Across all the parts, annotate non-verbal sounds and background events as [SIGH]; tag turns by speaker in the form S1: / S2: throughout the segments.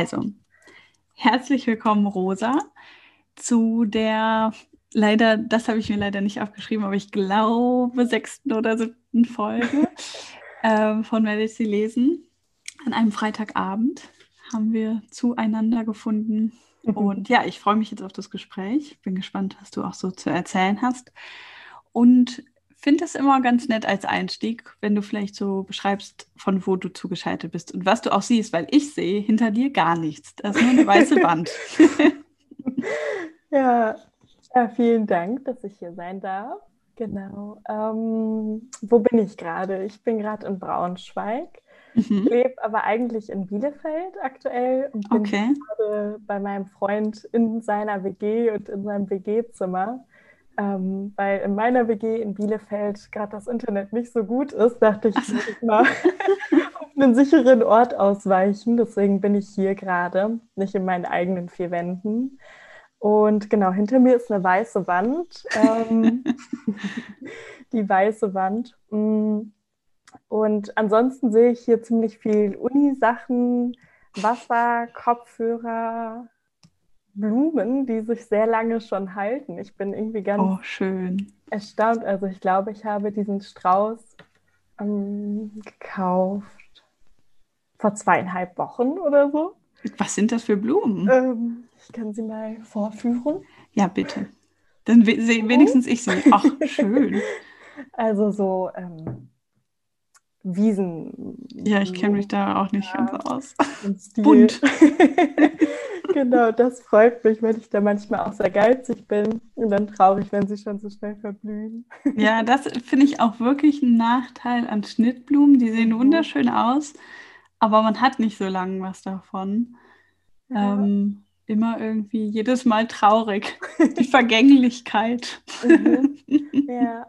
S1: Also, herzlich willkommen, Rosa, zu der leider, das habe ich mir leider nicht aufgeschrieben, aber ich glaube, sechsten oder siebten Folge [LAUGHS] äh, von sie lesen. An einem Freitagabend haben wir zueinander gefunden. Mhm. Und ja, ich freue mich jetzt auf das Gespräch. Bin gespannt, was du auch so zu erzählen hast. Und finde es immer ganz nett als Einstieg, wenn du vielleicht so beschreibst, von wo du zugeschaltet bist und was du auch siehst, weil ich sehe hinter dir gar nichts. Das ist nur eine weiße [LAUGHS] Wand.
S2: ja, ja, vielen Dank, dass ich hier sein darf. Genau. Ähm, wo bin ich gerade? Ich bin gerade in Braunschweig, mhm. lebe aber eigentlich in Bielefeld aktuell und bin okay. gerade bei meinem Freund in seiner WG und in seinem WG-Zimmer. Ähm, weil in meiner WG in Bielefeld gerade das Internet nicht so gut ist, dachte ich, ich muss mal [LAUGHS] auf einen sicheren Ort ausweichen. Deswegen bin ich hier gerade, nicht in meinen eigenen vier Wänden. Und genau, hinter mir ist eine weiße Wand. Ähm, [LAUGHS] die weiße Wand. Mm. Und ansonsten sehe ich hier ziemlich viel Uni-Sachen, Wasser, Kopfhörer, Blumen, die sich sehr lange schon halten. Ich bin irgendwie ganz
S1: oh, schön.
S2: erstaunt. Also ich glaube, ich habe diesen Strauß ähm, gekauft vor zweieinhalb Wochen oder so.
S1: Was sind das für Blumen?
S2: Ähm, ich kann sie mal vorführen.
S1: Ja, bitte. Dann wenigstens ich sie. Ach, [LAUGHS] schön.
S2: Also so ähm, Wiesen.
S1: Ja, ich kenne mich da auch nicht ja, ganz aus. [LAUGHS]
S2: Bunt. [LAUGHS] genau, das freut mich, wenn ich da manchmal auch sehr geizig bin und dann traurig, wenn sie schon so schnell verblühen. [LAUGHS]
S1: ja, das finde ich auch wirklich ein Nachteil an Schnittblumen. Die sehen wunderschön aus, aber man hat nicht so lange was davon. Ja. Ähm, immer irgendwie jedes Mal traurig. Die Vergänglichkeit.
S2: Mhm. Ja.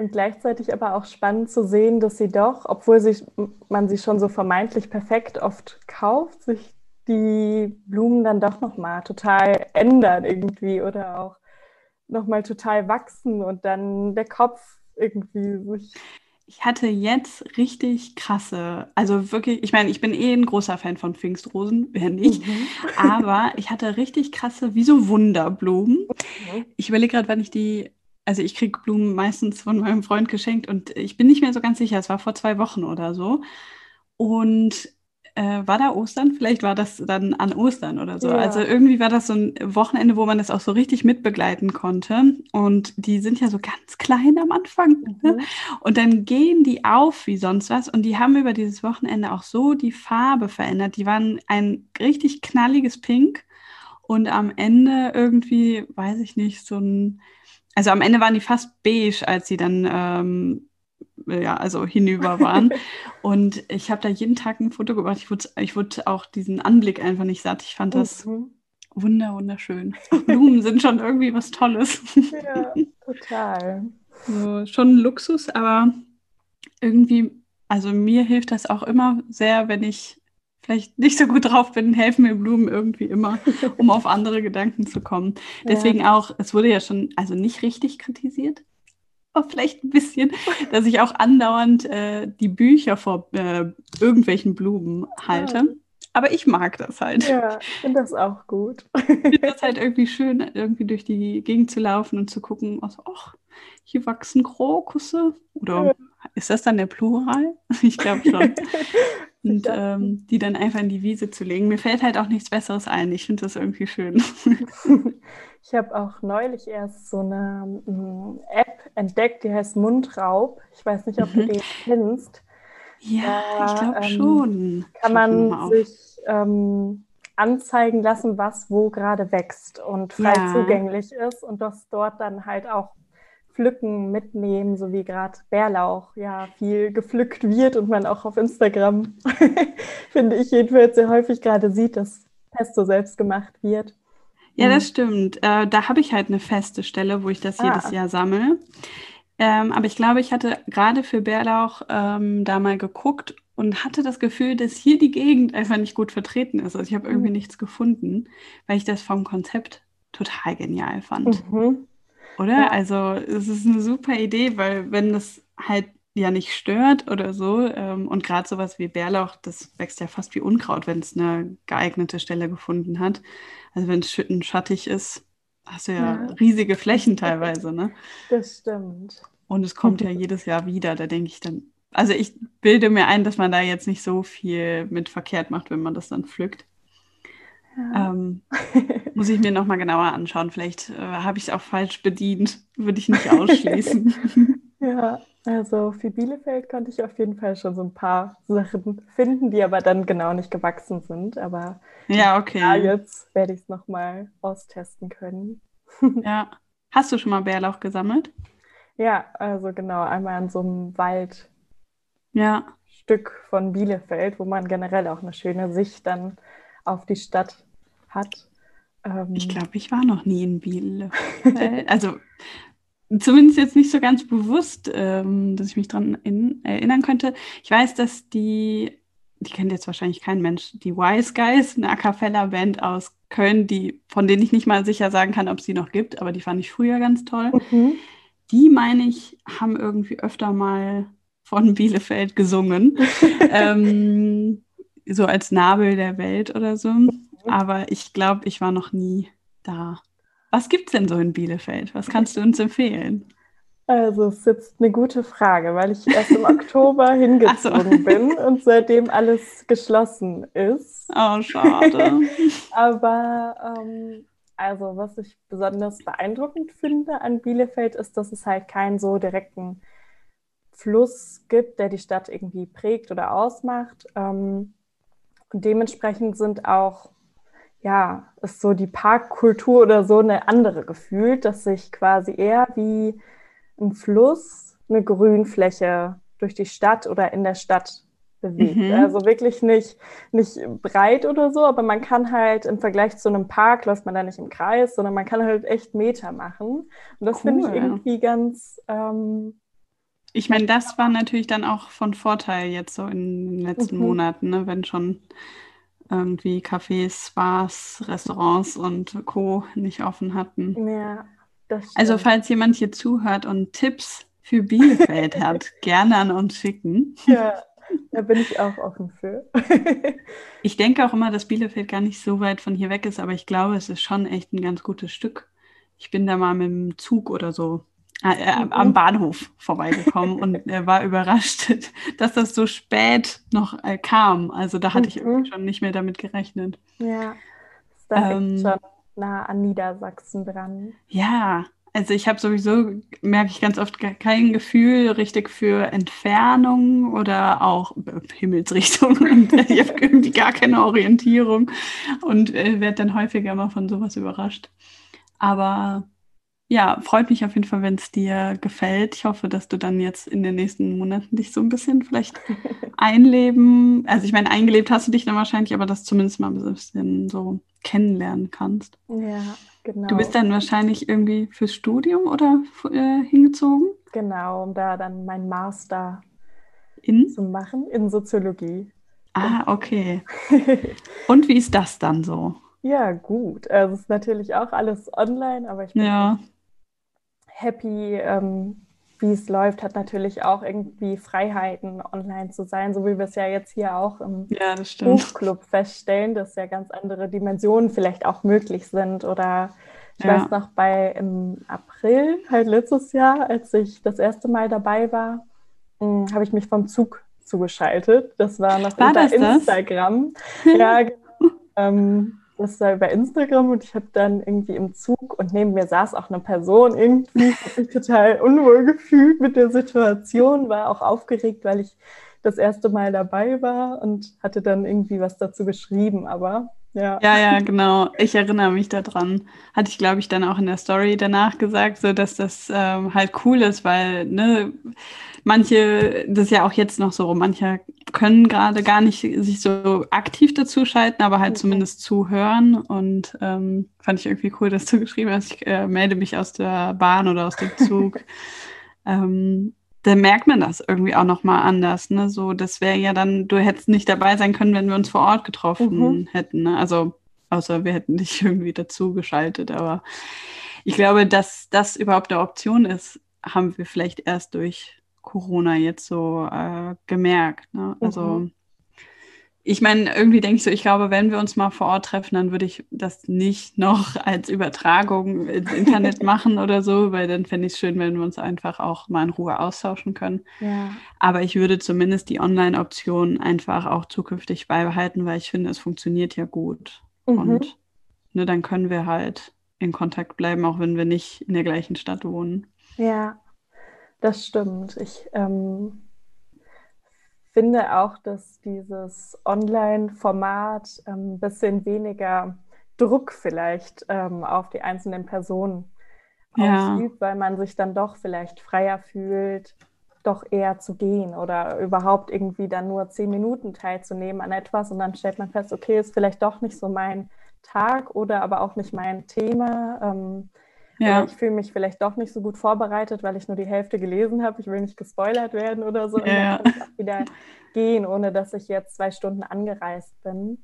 S2: Und gleichzeitig aber auch spannend zu sehen, dass sie doch, obwohl sich, man sie schon so vermeintlich perfekt oft kauft, sich die Blumen dann doch nochmal total ändern irgendwie oder auch nochmal total wachsen und dann der Kopf irgendwie sich.
S1: Ich hatte jetzt richtig krasse, also wirklich, ich meine, ich bin eh ein großer Fan von Pfingstrosen, wer nicht, mhm. aber ich hatte richtig krasse, wie so Wunderblumen. Mhm. Ich überlege gerade, wann ich die also ich kriege Blumen meistens von meinem Freund geschenkt und ich bin nicht mehr so ganz sicher, es war vor zwei Wochen oder so. Und äh, war da Ostern? Vielleicht war das dann an Ostern oder so. Ja. Also irgendwie war das so ein Wochenende, wo man das auch so richtig mitbegleiten konnte. Und die sind ja so ganz klein am Anfang. Ne? Mhm. Und dann gehen die auf wie sonst was. Und die haben über dieses Wochenende auch so die Farbe verändert. Die waren ein richtig knalliges Pink. Und am Ende irgendwie, weiß ich nicht, so ein also am Ende waren die fast beige, als sie dann ähm, ja, also hinüber waren. [LAUGHS] und ich habe da jeden Tag ein Foto gemacht. Ich wurde, ich wurde auch diesen Anblick einfach nicht satt. Ich fand das mhm. wunder, wunderschön. [LAUGHS] Blumen sind schon irgendwie was Tolles.
S2: ja, total.
S1: So, schon Luxus, aber irgendwie, also mir hilft das auch immer sehr, wenn ich vielleicht nicht so gut drauf bin, helfen mir Blumen irgendwie immer, [LAUGHS] um auf andere Gedanken zu kommen. Deswegen ja. auch, es wurde ja schon, also nicht richtig kritisiert, aber vielleicht ein bisschen, [LAUGHS] dass ich auch andauernd äh, die Bücher vor äh, irgendwelchen Blumen halte. Ja. Aber ich mag das halt.
S2: Ja, finde das auch gut.
S1: Ich finde das halt irgendwie schön, irgendwie durch die Gegend zu laufen und zu gucken, also, ach, hier wachsen Krokusse. Oder ja. ist das dann der Plural? [LAUGHS] Ich glaube schon. Und ähm, die dann einfach in die Wiese zu legen. Mir fällt halt auch nichts Besseres ein. Ich finde das irgendwie schön. [LAUGHS]
S2: ich habe auch neulich erst so eine um, App entdeckt, die heißt Mundraub. Ich weiß nicht, ob mhm. du die kennst.
S1: Ja, da, ich glaube ähm, schon.
S2: Kann man sich ähm, anzeigen lassen, was wo gerade wächst und frei ja. zugänglich ist und das dort dann halt auch Pflücken mitnehmen, so wie gerade Bärlauch ja viel gepflückt wird und man auch auf Instagram, [LAUGHS] finde ich jedenfalls sehr häufig gerade sieht, dass Pesto selbst gemacht wird.
S1: Ja, das stimmt. Äh, da habe ich halt eine feste Stelle, wo ich das ah. jedes Jahr sammle. Ähm, aber ich glaube, ich hatte gerade für Bärlauch ähm, da mal geguckt und hatte das Gefühl, dass hier die Gegend einfach nicht gut vertreten ist. Also ich habe irgendwie mhm. nichts gefunden, weil ich das vom Konzept total genial fand. Mhm. Oder? Ja. Also es ist eine super Idee, weil wenn das halt ja nicht stört oder so ähm, und gerade sowas wie Bärlauch, das wächst ja fast wie Unkraut, wenn es eine geeignete Stelle gefunden hat. Also wenn es schütten schattig ist, hast du ja, ja, riesige Flächen teilweise, ne? [LAUGHS]
S2: Das stimmt.
S1: Und es kommt ja [LAUGHS] jedes Jahr wieder. Da denke ich dann, also ich bilde mir ein, dass man da jetzt nicht so viel mit verkehrt macht, wenn man das dann pflückt. Ja. Ähm, muss ich mir nochmal genauer anschauen. Vielleicht äh, habe ich es auch falsch bedient. Würde ich nicht ausschließen. [LAUGHS]
S2: ja, also für Bielefeld konnte ich auf jeden Fall schon so ein paar Sachen finden, die aber dann genau nicht gewachsen sind. Aber
S1: ja, okay. Ja,
S2: jetzt werde ich es nochmal austesten können. [LAUGHS]
S1: ja. Hast du schon mal Bärlauch gesammelt?
S2: Ja, also genau, einmal in so einem Waldstück
S1: ja.
S2: von Bielefeld, wo man generell auch eine schöne Sicht dann auf die Stadt hat.
S1: Ähm, ich glaube, ich war noch nie in Bielefeld. [LAUGHS] also zumindest jetzt nicht so ganz bewusst, ähm, dass ich mich daran erinnern könnte. Ich weiß, dass die, die kennt jetzt wahrscheinlich kein Mensch, die Wise Guys, eine A Cappella-Band aus Köln, die, von denen ich nicht mal sicher sagen kann, ob es die noch gibt, aber die fand ich früher ganz toll. Mhm. Die, meine ich, haben irgendwie öfter mal von Bielefeld gesungen. [LAUGHS] ähm, so als Nabel der Welt oder so. Mhm. Aber ich glaube, ich war noch nie da. Was gibt es denn so in Bielefeld? Was kannst du uns empfehlen?
S2: Also, es ist jetzt eine gute Frage, weil ich erst im [LAUGHS] Oktober hingezogen so. bin und seitdem alles geschlossen ist.
S1: Oh, schade. [LAUGHS]
S2: Aber ähm, also, was ich besonders beeindruckend finde an Bielefeld, ist, dass es halt keinen so direkten Fluss gibt, der die Stadt irgendwie prägt oder ausmacht. Ähm, und dementsprechend sind auch, ja, ist so die Parkkultur oder so eine andere gefühlt, dass sich quasi eher wie ein Fluss eine Grünfläche durch die Stadt oder in der Stadt bewegt. Mhm. Also wirklich nicht, nicht breit oder so, aber man kann halt im Vergleich zu einem Park läuft man da nicht im Kreis, sondern man kann halt echt Meter machen. Und das cool. finde ich irgendwie ganz. Ähm,
S1: ich meine, das war natürlich dann auch von Vorteil jetzt so in den letzten mhm. Monaten, ne? wenn schon irgendwie Cafés, Bars, Restaurants und Co. nicht offen hatten.
S2: Ja,
S1: das stimmt. Also falls jemand hier zuhört und Tipps für Bielefeld [LAUGHS] hat, gerne an uns schicken.
S2: Ja, da bin ich auch offen für. [LAUGHS]
S1: ich denke auch immer, dass Bielefeld gar nicht so weit von hier weg ist, aber ich glaube, es ist schon echt ein ganz gutes Stück. Ich bin da mal mit dem Zug oder so. Am Bahnhof vorbeigekommen und [LAUGHS] er war überrascht, [LAUGHS] dass das so spät noch äh, kam. Also da hatte mhm. ich irgendwie schon nicht mehr damit gerechnet.
S2: Ja, ist da ähm, schon nah an Niedersachsen dran.
S1: Ja, also ich habe sowieso, merke ich ganz oft, kein Gefühl richtig für Entfernung oder auch Himmelsrichtung. [LAUGHS] Und ich habe irgendwie gar keine Orientierung und äh, werde dann häufiger mal von sowas überrascht. Aber ja, freut mich auf jeden Fall, wenn es dir gefällt. Ich hoffe, dass du dann jetzt in den nächsten Monaten dich so ein bisschen vielleicht [LAUGHS] einleben. Also ich meine, eingelebt hast du dich dann wahrscheinlich, aber das zumindest mal ein bisschen so kennenlernen kannst.
S2: Ja, Genau.
S1: Du bist dann wahrscheinlich irgendwie fürs Studium oder äh, hingezogen?
S2: Genau, um da dann meinen Master in? zu machen in Soziologie.
S1: Ah, okay. [LAUGHS] Und wie ist das dann so?
S2: Ja, gut. Also es ist natürlich auch alles online, aber ich bin
S1: ja.
S2: Happy, ähm, wie es läuft, hat natürlich auch irgendwie Freiheiten, online zu sein, so wie wir es ja jetzt hier auch im
S1: ja,
S2: Buchclub feststellen, dass ja ganz andere Dimensionen vielleicht auch möglich sind. Oder ich ja. weiß noch, bei im April, halt letztes Jahr, als ich das erste Mal dabei war, hm, habe ich mich vom Zug zugeschaltet. Das war noch
S1: war
S2: über Instagram.
S1: Das?
S2: ja, [LAUGHS] genau. ähm, das war über Instagram und ich habe dann irgendwie im Zug und neben mir saß auch eine Person irgendwie, mich total unwohl gefühlt mit der Situation, war auch aufgeregt, weil ich das erste Mal dabei war und hatte dann irgendwie was dazu geschrieben, aber
S1: Ja. ja, ja, genau. Ich erinnere mich daran. Hatte ich, glaube ich, dann auch in der Story danach gesagt, so dass das ähm, halt cool ist, weil ne, manche, das ist ja auch jetzt noch so, manche können gerade gar nicht sich so aktiv dazu schalten, aber halt okay. zumindest zuhören. Und ähm, fand ich irgendwie cool, dass du [LAUGHS] geschrieben hast, ich äh, melde mich aus der Bahn oder aus dem Zug. [LAUGHS] ähm, da merkt man das irgendwie auch nochmal anders. Ne? So, das wäre ja dann, du hättest nicht dabei sein können, wenn wir uns vor Ort getroffen mhm. hätten. Ne? Also, außer wir hätten dich [LAUGHS] irgendwie dazu geschaltet. Aber ich glaube, dass das überhaupt eine Option ist, haben wir vielleicht erst durch Corona jetzt so äh, gemerkt. Ne? Also, mhm ich meine, irgendwie denke ich so, ich glaube, wenn wir uns mal vor Ort treffen, dann würde ich das nicht noch als Übertragung ins [LAUGHS] Internet machen oder so, weil dann fände ich es schön, wenn wir uns einfach auch mal in Ruhe austauschen können. Ja. Aber ich würde zumindest die Online-Option einfach auch zukünftig beibehalten, weil ich finde, es funktioniert ja gut. Mhm. Und ne, dann können wir halt in Kontakt bleiben, auch wenn wir nicht in der gleichen Stadt wohnen.
S2: Ja, das stimmt. Ich ähm finde auch, dass dieses Online-Format ein ähm, bisschen weniger Druck vielleicht ähm, auf die einzelnen Personen ja. ausübt, weil man sich dann doch vielleicht freier fühlt, doch eher zu gehen oder überhaupt irgendwie dann nur zehn Minuten teilzunehmen an etwas und dann stellt man fest, okay, ist vielleicht doch nicht so mein Tag oder aber auch nicht mein Thema. Ähm, ja. ich fühle mich vielleicht doch nicht so gut vorbereitet, weil ich nur die Hälfte gelesen habe. Ich will nicht gespoilert werden oder so. Ja. Und dann kann ich auch wieder gehen, ohne dass ich jetzt zwei Stunden angereist bin.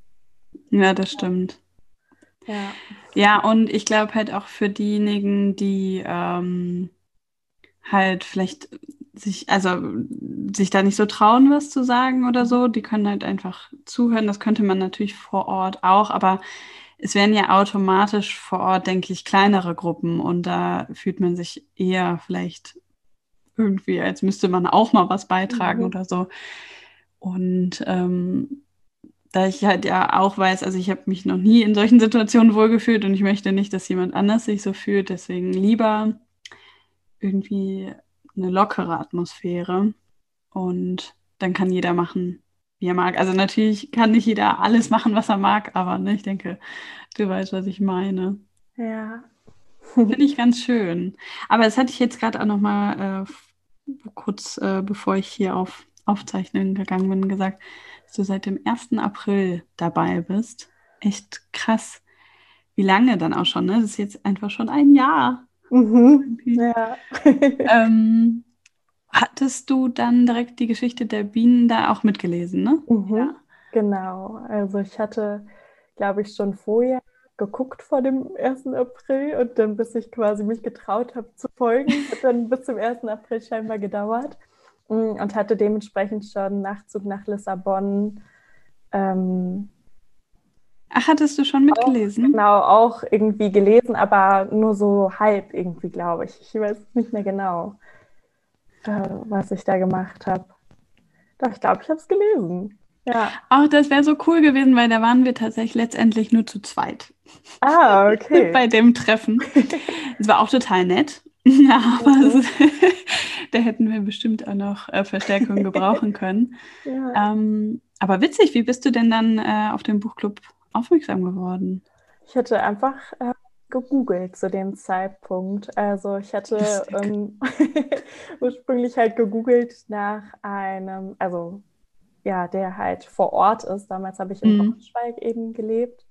S1: Ja, das stimmt. Ja, ja und ich glaube halt auch für diejenigen, die ähm, halt vielleicht sich, also sich da nicht so trauen, was zu sagen oder so, die können halt einfach zuhören. Das könnte man natürlich vor Ort auch, aber es werden ja automatisch vor Ort, denke ich, kleinere Gruppen und da fühlt man sich eher vielleicht irgendwie, als müsste man auch mal was beitragen mhm. oder so. Und ähm, da ich halt ja auch weiß, also ich habe mich noch nie in solchen Situationen wohlgefühlt und ich möchte nicht, dass jemand anders sich so fühlt, deswegen lieber irgendwie eine lockere Atmosphäre und dann kann jeder machen, wie er mag. Also natürlich kann nicht jeder alles machen, was er mag, aber ne, ich denke, du weißt, was ich meine.
S2: Ja.
S1: Finde ich ganz schön. Aber das hatte ich jetzt gerade auch noch mal äh, kurz, äh, bevor ich hier auf Aufzeichnen gegangen bin, gesagt, dass du seit dem 1. April dabei bist. Echt krass. Wie lange dann auch schon, ne? Das ist jetzt einfach schon ein Jahr.
S2: Mhm. Ja.
S1: ähm, hattest du dann direkt die Geschichte der Bienen da auch mitgelesen, ne?
S2: Mhm, ja. Genau. Also ich hatte, glaube ich, schon vorher geguckt vor dem 1. April und dann, bis ich quasi mich getraut habe zu folgen, [LAUGHS] hat dann bis zum 1. April scheinbar gedauert mm, und hatte dementsprechend schon Nachzug nach Lissabon. Ähm,
S1: Ach, hattest du schon mitgelesen?
S2: Auch, genau, auch irgendwie gelesen, aber nur so halb irgendwie, glaube ich. Ich weiß nicht mehr genau äh, was ich da gemacht habe. Doch, ich glaube, ich habe es gelesen. Ja.
S1: Ach, das wäre so cool gewesen, weil da waren wir tatsächlich letztendlich nur zu zweit.
S2: Ah, okay. [LAUGHS]
S1: Bei dem Treffen. [LAUGHS] Es war auch total nett. [LAUGHS] Aber mhm. da hätten wir bestimmt auch noch äh, Verstärkung gebrauchen können. Ja. Ähm, aber witzig, wie bist du denn dann äh, auf den Buchclub aufmerksam geworden?
S2: Ich hatte einfach äh, gegoogelt zu dem Zeitpunkt. Also ich hatte [LAUGHS] ähm, [LAUGHS] ursprünglich halt gegoogelt nach einem, also ja, der halt vor Ort ist. Damals habe ich in mhm. Braunschweig eben gelebt.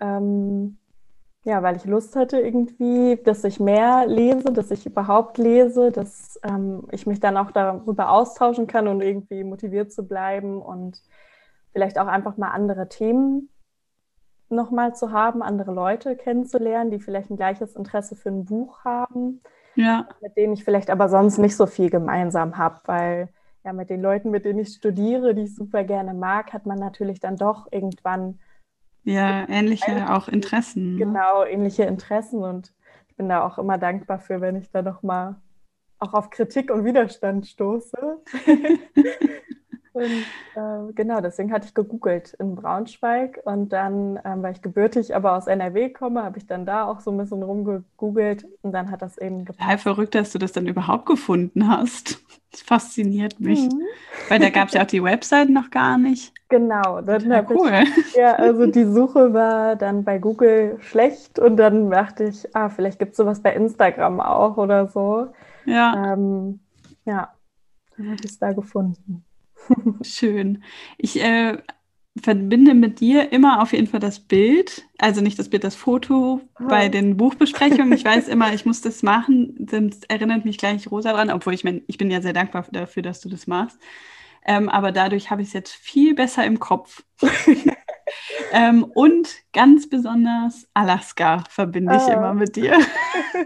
S2: Ähm, ja, weil ich Lust hatte irgendwie, dass ich mehr lese, dass ich überhaupt lese, dass ähm, ich mich dann auch darüber austauschen kann und irgendwie motiviert zu bleiben und vielleicht auch einfach mal andere Themen nochmal zu haben, andere Leute kennenzulernen, die vielleicht ein gleiches Interesse für ein Buch haben,
S1: ja.
S2: mit denen ich vielleicht aber sonst nicht so viel gemeinsam habe, weil ja mit den Leuten, mit denen ich studiere, die ich super gerne mag, hat man natürlich dann doch irgendwann
S1: ja ähnliche auch Interessen.
S2: Ne? Genau, ähnliche Interessen und ich bin da auch immer dankbar für, wenn ich da noch mal auch auf Kritik und Widerstand stoße. [LAUGHS] Und äh, genau, deswegen hatte ich gegoogelt in Braunschweig und dann, ähm, weil ich gebürtig aber aus NRW komme, habe ich dann da auch so ein bisschen rumgegoogelt und dann hat das eben
S1: gepasst. Total verrückt, dass du das dann überhaupt gefunden hast. Das fasziniert mich. Mhm. Weil da gab es ja auch die Website noch gar nicht.
S2: Genau, dann ja, cool. Ich, [LAUGHS] ja, also die Suche war dann bei Google schlecht und dann dachte ich, ah, vielleicht gibt es sowas bei Instagram auch oder so. Ja. Ähm, ja, dann habe ich es da gefunden. [LAUGHS]
S1: Schön. Ich äh, verbinde mit dir immer auf jeden Fall das Bild, also nicht das Bild, das Foto oh. bei den Buchbesprechungen. Ich weiß immer, ich muss das machen, sonst erinnert mich gleich Rosa dran, obwohl ich mein, ich bin ja sehr dankbar dafür, dass du das machst. Ähm, aber dadurch habe ich es jetzt viel besser im Kopf. [LAUGHS] ähm, und ganz besonders Alaska verbinde ich oh. immer mit dir.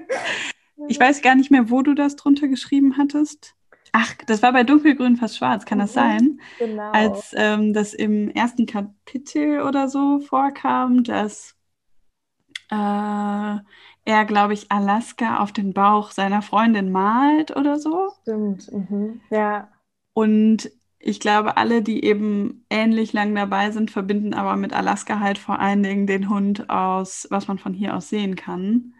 S1: [LAUGHS] ich weiß gar nicht mehr, wo du das drunter geschrieben hattest. Ach, das war bei Dunkelgrün fast schwarz, kann das mhm, sein? Genau. Als ähm, das im ersten Kapitel oder so vorkam, dass äh, er, glaube ich, Alaska auf den Bauch seiner Freundin malt oder so.
S2: Stimmt, mhm. ja.
S1: Und ich glaube, alle, die eben ähnlich lang dabei sind, verbinden aber mit Alaska halt vor allen Dingen den Hund aus, was man von hier aus sehen kann.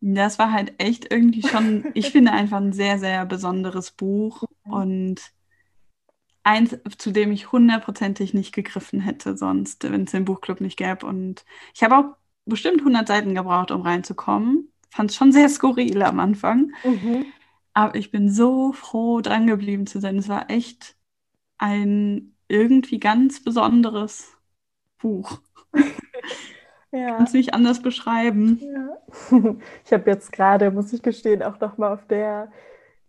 S1: Das war halt echt irgendwie schon, ich [LAUGHS] finde einfach ein sehr, sehr besonderes Buch und eins, zu dem ich hundertprozentig nicht gegriffen hätte sonst, wenn es den Buchclub nicht gäbe. Und ich habe auch bestimmt 100 Seiten gebraucht, um reinzukommen. Fand es schon sehr skurril am Anfang. Mhm. Aber ich bin so froh, dran geblieben zu sein. Es war echt ein irgendwie ganz besonderes Buch. [LAUGHS] Ja. Kannst nicht anders beschreiben.
S2: Ja. [LAUGHS] Ich habe jetzt gerade, muss ich gestehen, auch noch mal auf der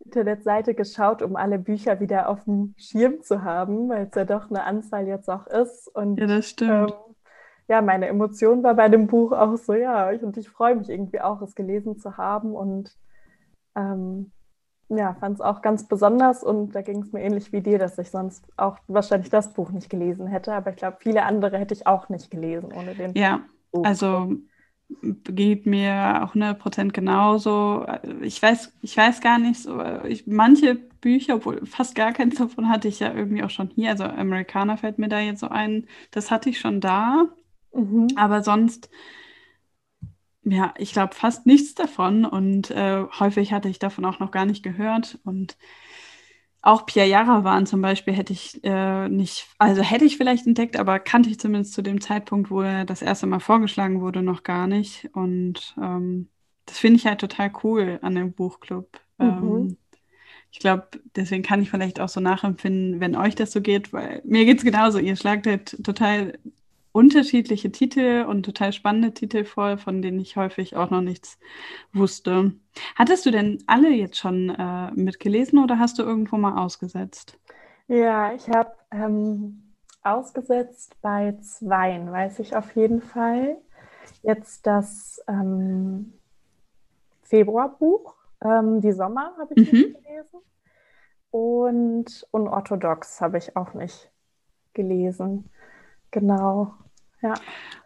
S2: Internetseite geschaut, um alle Bücher wieder auf dem Schirm zu haben, weil es ja doch eine Anzahl jetzt auch ist. Und,
S1: ja, das stimmt. Ähm,
S2: ja, meine Emotion war bei dem Buch auch so, ja, und ich freue mich irgendwie auch, es gelesen zu haben und ähm, ja, fand es auch ganz besonders und da ging es mir ähnlich wie dir, dass ich sonst auch wahrscheinlich das Buch nicht gelesen hätte, aber ich glaube, viele andere hätte ich auch nicht gelesen ohne den
S1: ja. Oh. Also geht mir auch 100% genauso. Ich weiß, ich weiß gar nicht so, ich, manche Bücher, obwohl fast gar keins davon hatte ich ja irgendwie auch schon hier. Also Amerikaner fällt mir da jetzt so ein, das hatte ich schon da. Mhm. Aber sonst, ja, ich glaube fast nichts davon und äh, häufig hatte ich davon auch noch gar nicht gehört und auch Pierre Jarawan zum Beispiel hätte ich äh, nicht, also hätte ich vielleicht entdeckt, aber kannte ich zumindest zu dem Zeitpunkt, wo er das erste Mal vorgeschlagen wurde, noch gar nicht. Und ähm, das finde ich halt total cool an dem Buchclub. Mhm. Ähm, ich glaube, deswegen kann ich vielleicht auch so nachempfinden, wenn euch das so geht, weil mir geht es genauso. Ihr schlagt halt total unterschiedliche Titel und total spannende Titel vor, von denen ich häufig auch noch nichts wusste. Hattest du denn alle jetzt schon äh, mitgelesen oder hast du irgendwo mal ausgesetzt?
S2: Ja, ich habe ähm, ausgesetzt bei zweien, weiß ich auf jeden Fall. Jetzt das ähm, Februarbuch, ähm, die Sommer habe ich mhm. nicht gelesen. Und unorthodox habe ich auch nicht gelesen. Genau. Ja.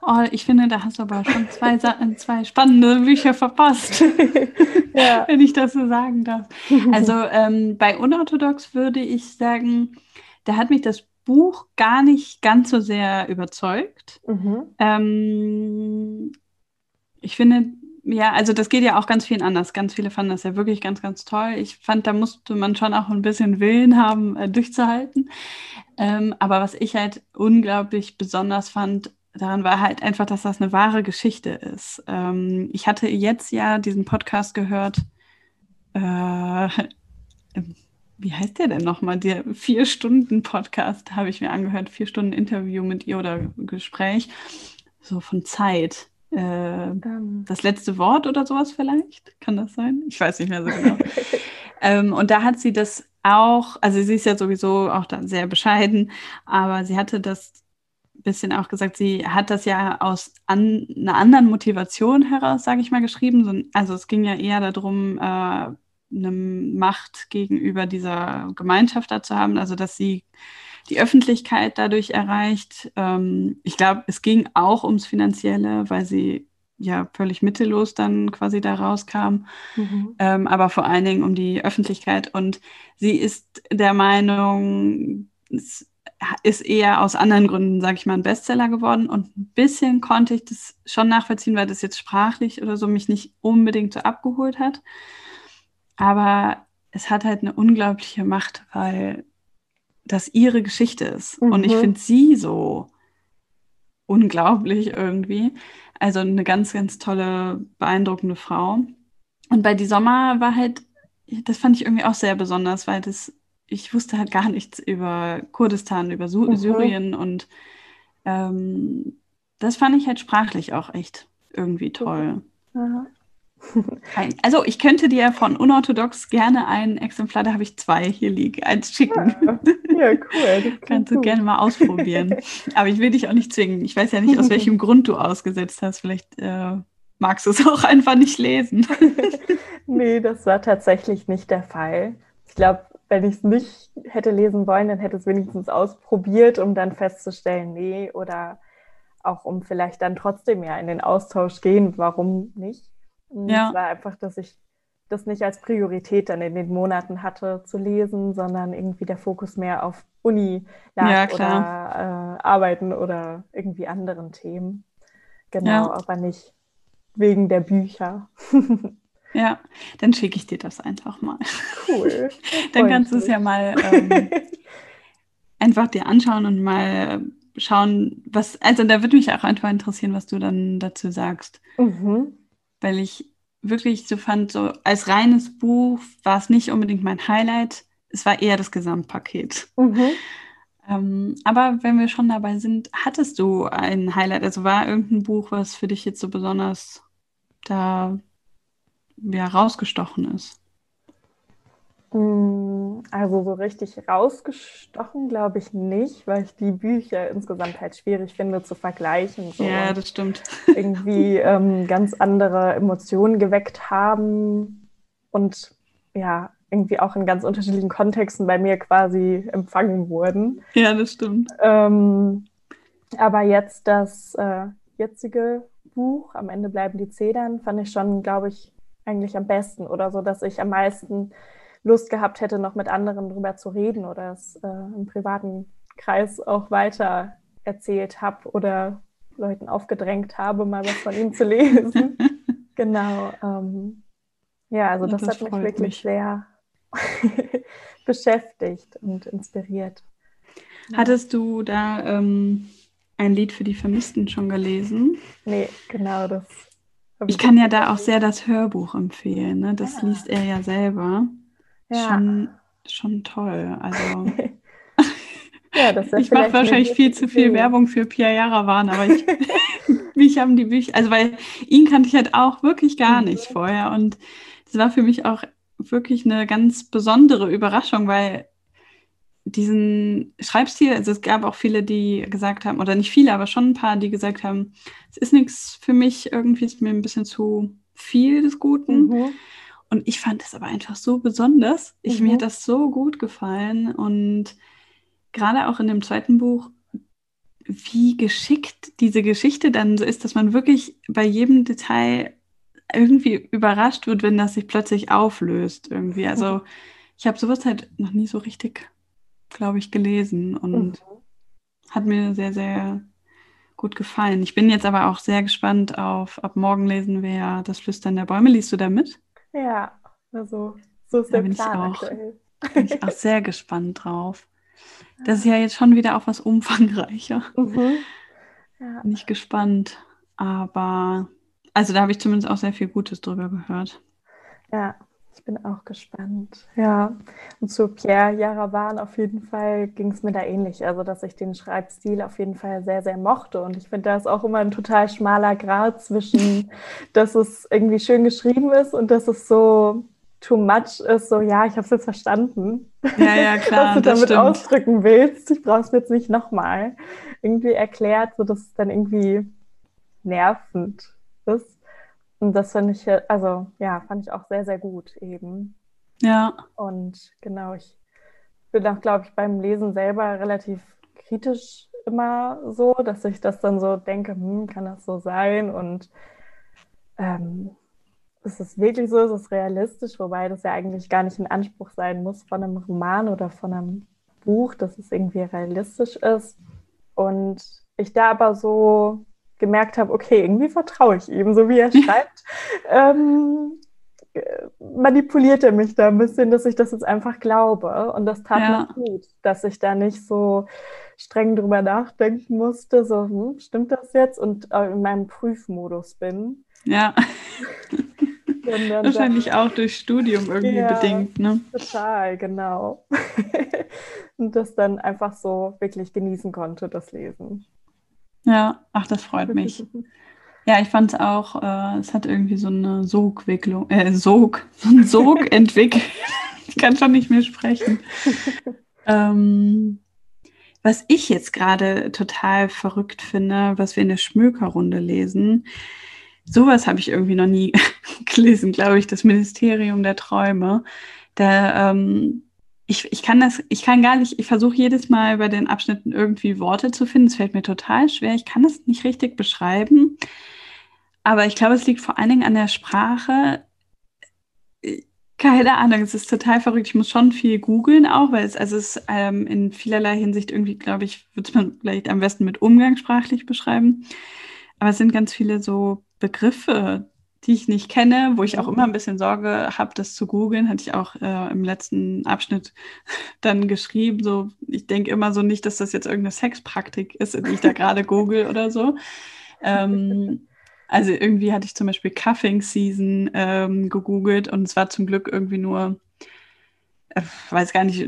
S1: Oh, ich finde, da hast du aber schon zwei, zwei spannende Bücher verpasst, [LAUGHS] ja. wenn ich das so sagen darf. Also ähm, bei Unorthodox würde ich sagen, da hat mich das Buch gar nicht ganz so sehr überzeugt. Mhm. Ähm, ich finde, ja, also das geht ja auch ganz vielen anders. Ganz viele fanden das ja wirklich ganz, ganz toll. Ich fand, da musste man schon auch ein bisschen Willen haben, äh, durchzuhalten. Ähm, aber was ich halt unglaublich besonders fand, daran war halt einfach, dass das eine wahre Geschichte ist. Ähm, ich hatte jetzt ja diesen Podcast gehört. Äh, [LAUGHS] wie heißt der denn nochmal? Der Vier-Stunden-Podcast habe ich mir angehört. Vier Stunden Interview mit ihr oder Gespräch. So von Zeit. Äh, um. Das letzte Wort oder sowas vielleicht? Kann das sein? Ich weiß nicht mehr so genau. [LAUGHS] ähm, und da hat sie das auch, also sie ist ja sowieso auch dann sehr bescheiden, aber sie hatte das bisschen auch gesagt, sie hat das ja aus an, einer anderen Motivation heraus, sage ich mal, geschrieben. Also es ging ja eher darum, äh, eine Macht gegenüber dieser Gemeinschaft da zu haben, also dass sie die Öffentlichkeit dadurch erreicht. Ähm, ich glaube, es ging auch ums Finanzielle, weil sie ja völlig mittellos dann quasi da rauskam, mhm. ähm, aber vor allen Dingen um die Öffentlichkeit. Und sie ist der Meinung, es ist eher aus anderen Gründen, sage ich mal, ein Bestseller geworden. Und ein bisschen konnte ich das schon nachvollziehen, weil das jetzt sprachlich oder so mich nicht unbedingt so abgeholt hat. Aber es hat halt eine unglaubliche Macht, weil das ihre Geschichte ist. Mhm. Und ich mhm. finde sie so unglaublich irgendwie. Also eine ganz, ganz tolle, beeindruckende Frau. Und bei Die Sommer war halt, das fand ich irgendwie auch sehr besonders, weil das, ich wusste halt gar nichts über Kurdistan, über Su mhm. Syrien und ähm, das fand ich halt sprachlich auch echt irgendwie toll. Mhm. Also ich könnte dir von Unorthodox gerne ein Exemplar, da habe ich zwei hier liegen, eins schicken.
S2: Ja, ja cool. [LAUGHS]
S1: Kannst du gerne mal ausprobieren. Aber ich will dich auch nicht zwingen. Ich weiß ja nicht, aus welchem [LAUGHS] Grund du ausgesetzt hast. Vielleicht äh, magst du es [LAUGHS] auch einfach nicht lesen.
S2: nee, das war tatsächlich nicht der Fall. Ich glaube, wenn ich es nicht hätte lesen wollen, dann hätte es wenigstens ausprobiert, um dann festzustellen, nee, oder auch um vielleicht dann trotzdem ja in den Austausch gehen, warum nicht. Ja. Es war einfach, dass ich das nicht als Priorität dann in den Monaten hatte zu lesen, sondern irgendwie der Fokus mehr auf Uni lag ja, oder äh, Arbeiten oder irgendwie anderen Themen. Genau, ja. aber nicht wegen der Bücher. [LAUGHS]
S1: ja, dann schicke ich dir das einfach mal.
S2: Cool. [LAUGHS]
S1: dann kannst du es ja mal ähm, [LAUGHS] einfach dir anschauen und mal schauen, was, also da würde mich auch einfach interessieren, was du dann dazu sagst. Mhm weil ich wirklich so fand, so als reines Buch war es nicht unbedingt mein Highlight, es war eher das Gesamtpaket. Mhm. Ähm, aber wenn wir schon dabei sind, hattest du ein Highlight? Also war irgendein Buch, was für dich jetzt so besonders da ja, rausgestochen ist?
S2: Mm, also so richtig rausgestochen glaube ich nicht, weil ich die Bücher insgesamt halt schwierig finde zu vergleichen. So
S1: ja, das stimmt.
S2: Irgendwie ähm, ganz andere Emotionen geweckt haben und ja, irgendwie auch in ganz unterschiedlichen Kontexten bei mir quasi empfangen wurden.
S1: Ja, das stimmt.
S2: Ähm, aber jetzt das äh, jetzige Buch, Am Ende bleiben die Zedern, fand ich schon, glaube ich, eigentlich am besten oder so, dass ich am meisten Lust gehabt hätte, noch mit anderen darüber zu reden oder es äh, im privaten Kreis auch weiter erzählt habe oder Leuten aufgedrängt habe, mal was von ihm zu lesen. [LAUGHS] genau. Ähm, ja, also das, das hat mich wirklich mich. sehr [LAUGHS] beschäftigt und inspiriert.
S1: Hattest du da ähm, ein Lied für die Vermissten schon gelesen?
S2: Nee, genau das.
S1: Ich kann ja da auch sehr das Hörbuch empfehlen. Ne? Das ja. liest er ja selber ja. schon, schon toll. Also [LAUGHS] ja, ich mache wahrscheinlich viel zu viel Werbung für Pierre Jarawan, aber ich, [LAUGHS] [LAUGHS] mich haben die Bücher, also weil ihn kannte ich halt auch wirklich gar mhm. nicht vorher und das war für mich auch wirklich eine ganz besondere Überraschung, weil diesen Schreibstil, also es gab auch viele, die gesagt haben, oder nicht viele, aber schon ein paar, die gesagt haben, es ist nichts für mich, irgendwie ist mir ein bisschen zu viel des Guten. Mhm. Und ich fand es aber einfach so besonders. Ich, mhm. Mir hat das so gut gefallen. Und gerade auch in dem zweiten Buch, wie geschickt diese Geschichte dann so ist, dass man wirklich bei jedem Detail irgendwie überrascht wird, wenn das sich plötzlich auflöst irgendwie. Also mhm. ich habe sowas halt noch nie so richtig, glaube ich, gelesen und mhm. hat mir sehr, sehr gut gefallen. Ich bin jetzt aber auch sehr gespannt auf, ab morgen lesen wir ja das Flüstern der Bäume. Liest du da mit?
S2: Ja, also so ist da der bin Plan ich auch, aktuell.
S1: Bin ich auch sehr [LAUGHS] gespannt drauf. Das ist ja jetzt schon wieder auch was umfangreicher. Mhm. Ja. Bin ich gespannt. Aber also da habe ich zumindest auch sehr viel Gutes drüber gehört.
S2: Ja, ich bin auch gespannt. Ja, und zu Pierre Jaravan auf jeden Fall ging es mir da ähnlich. Also, dass ich den Schreibstil auf jeden Fall sehr, sehr mochte. Und ich finde, da ist auch immer ein total schmaler Grad zwischen, [LAUGHS] dass es irgendwie schön geschrieben ist und dass es so too much ist. So, ja, ich habe es jetzt verstanden.
S1: Ja, ja, [LAUGHS] klar.
S2: was du damit stimmt. ausdrücken willst. Ich brauche es jetzt nicht nochmal irgendwie erklärt, sodass es dann irgendwie nervend ist. Und das fand ich, also ja, fand ich auch sehr, sehr gut eben.
S1: Ja.
S2: Und genau, ich bin auch, glaube ich, beim Lesen selber relativ kritisch immer so, dass ich das dann so denke, hm, kann das so sein? Und ähm, ist es wirklich so, ist es realistisch, wobei das ja eigentlich gar nicht ein Anspruch sein muss von einem Roman oder von einem Buch, dass es irgendwie realistisch ist. Und ich da aber so gemerkt habe, okay, irgendwie vertraue ich ihm, so wie er [LAUGHS] schreibt. ähm, manipuliert er mich da ein bisschen, dass ich das jetzt einfach glaube. Und das tat ja. mir gut, dass ich da nicht so streng drüber nachdenken musste, so, hm, stimmt das jetzt? Und äh, in meinem Prüfmodus bin.
S1: Ja. [LAUGHS] [LAUGHS] Wahrscheinlich dann, auch durch Studium irgendwie ja, bedingt, ne?
S2: Total, genau. und das dann einfach so wirklich genießen konnte, das Lesen.
S1: Ja, ach, das freut [LAUGHS] mich. Ja, ich fand es auch, äh, es hat irgendwie so eine Sogwicklung, äh, Sog, [LAUGHS] so ein Sog [LAUGHS] entwickelt. ich kann schon nicht mehr sprechen. ähm, was ich jetzt gerade total verrückt finde, was wir in der Schmökerrunde lesen, sowas habe ich irgendwie noch nie gelesen, glaube ich, das Ministerium der Träume. Da, ähm, ich, ich kann das, ich kann gar nicht, ich versuche jedes Mal bei den Abschnitten irgendwie Worte zu finden. Es fällt mir total schwer. Ich kann das nicht richtig beschreiben. Aber ich glaube, es liegt vor allen Dingen an der Sprache. Keine Ahnung, es ist total verrückt. Ich muss schon viel googeln auch, weil es, also es ähm, in vielerlei Hinsicht irgendwie, glaube ich, würde man vielleicht am besten mit umgangssprachlich beschreiben. Aber es sind ganz viele so Begriffe, die ich nicht kenne, wo ich auch immer ein bisschen Sorge habe, das zu googeln, hatte ich auch äh, im letzten Abschnitt [LAUGHS] dann geschrieben. So, ich denke immer so nicht, dass das jetzt irgendeine Sexpraktik ist, die ich da [LAUGHS] gerade google oder so. Ähm, also irgendwie hatte ich zum Beispiel Cuffing Season ähm, gegoogelt und es war zum Glück irgendwie nur, weiß gar nicht,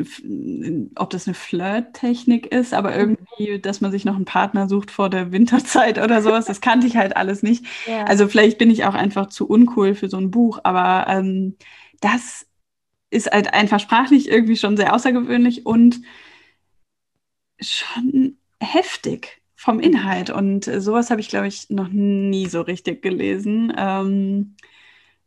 S1: ob das eine Flirt-Technik ist, aber mhm. irgendwie, dass man sich noch einen Partner sucht vor der Winterzeit oder sowas, das kannte ich halt alles nicht. [LAUGHS] Ja. Also vielleicht bin ich auch einfach zu uncool für so ein Buch, aber ähm, das ist halt einfach sprachlich irgendwie schon sehr außergewöhnlich und schon heftig vom Inhalt. Und sowas habe ich, glaube ich, noch nie so richtig gelesen. Ähm,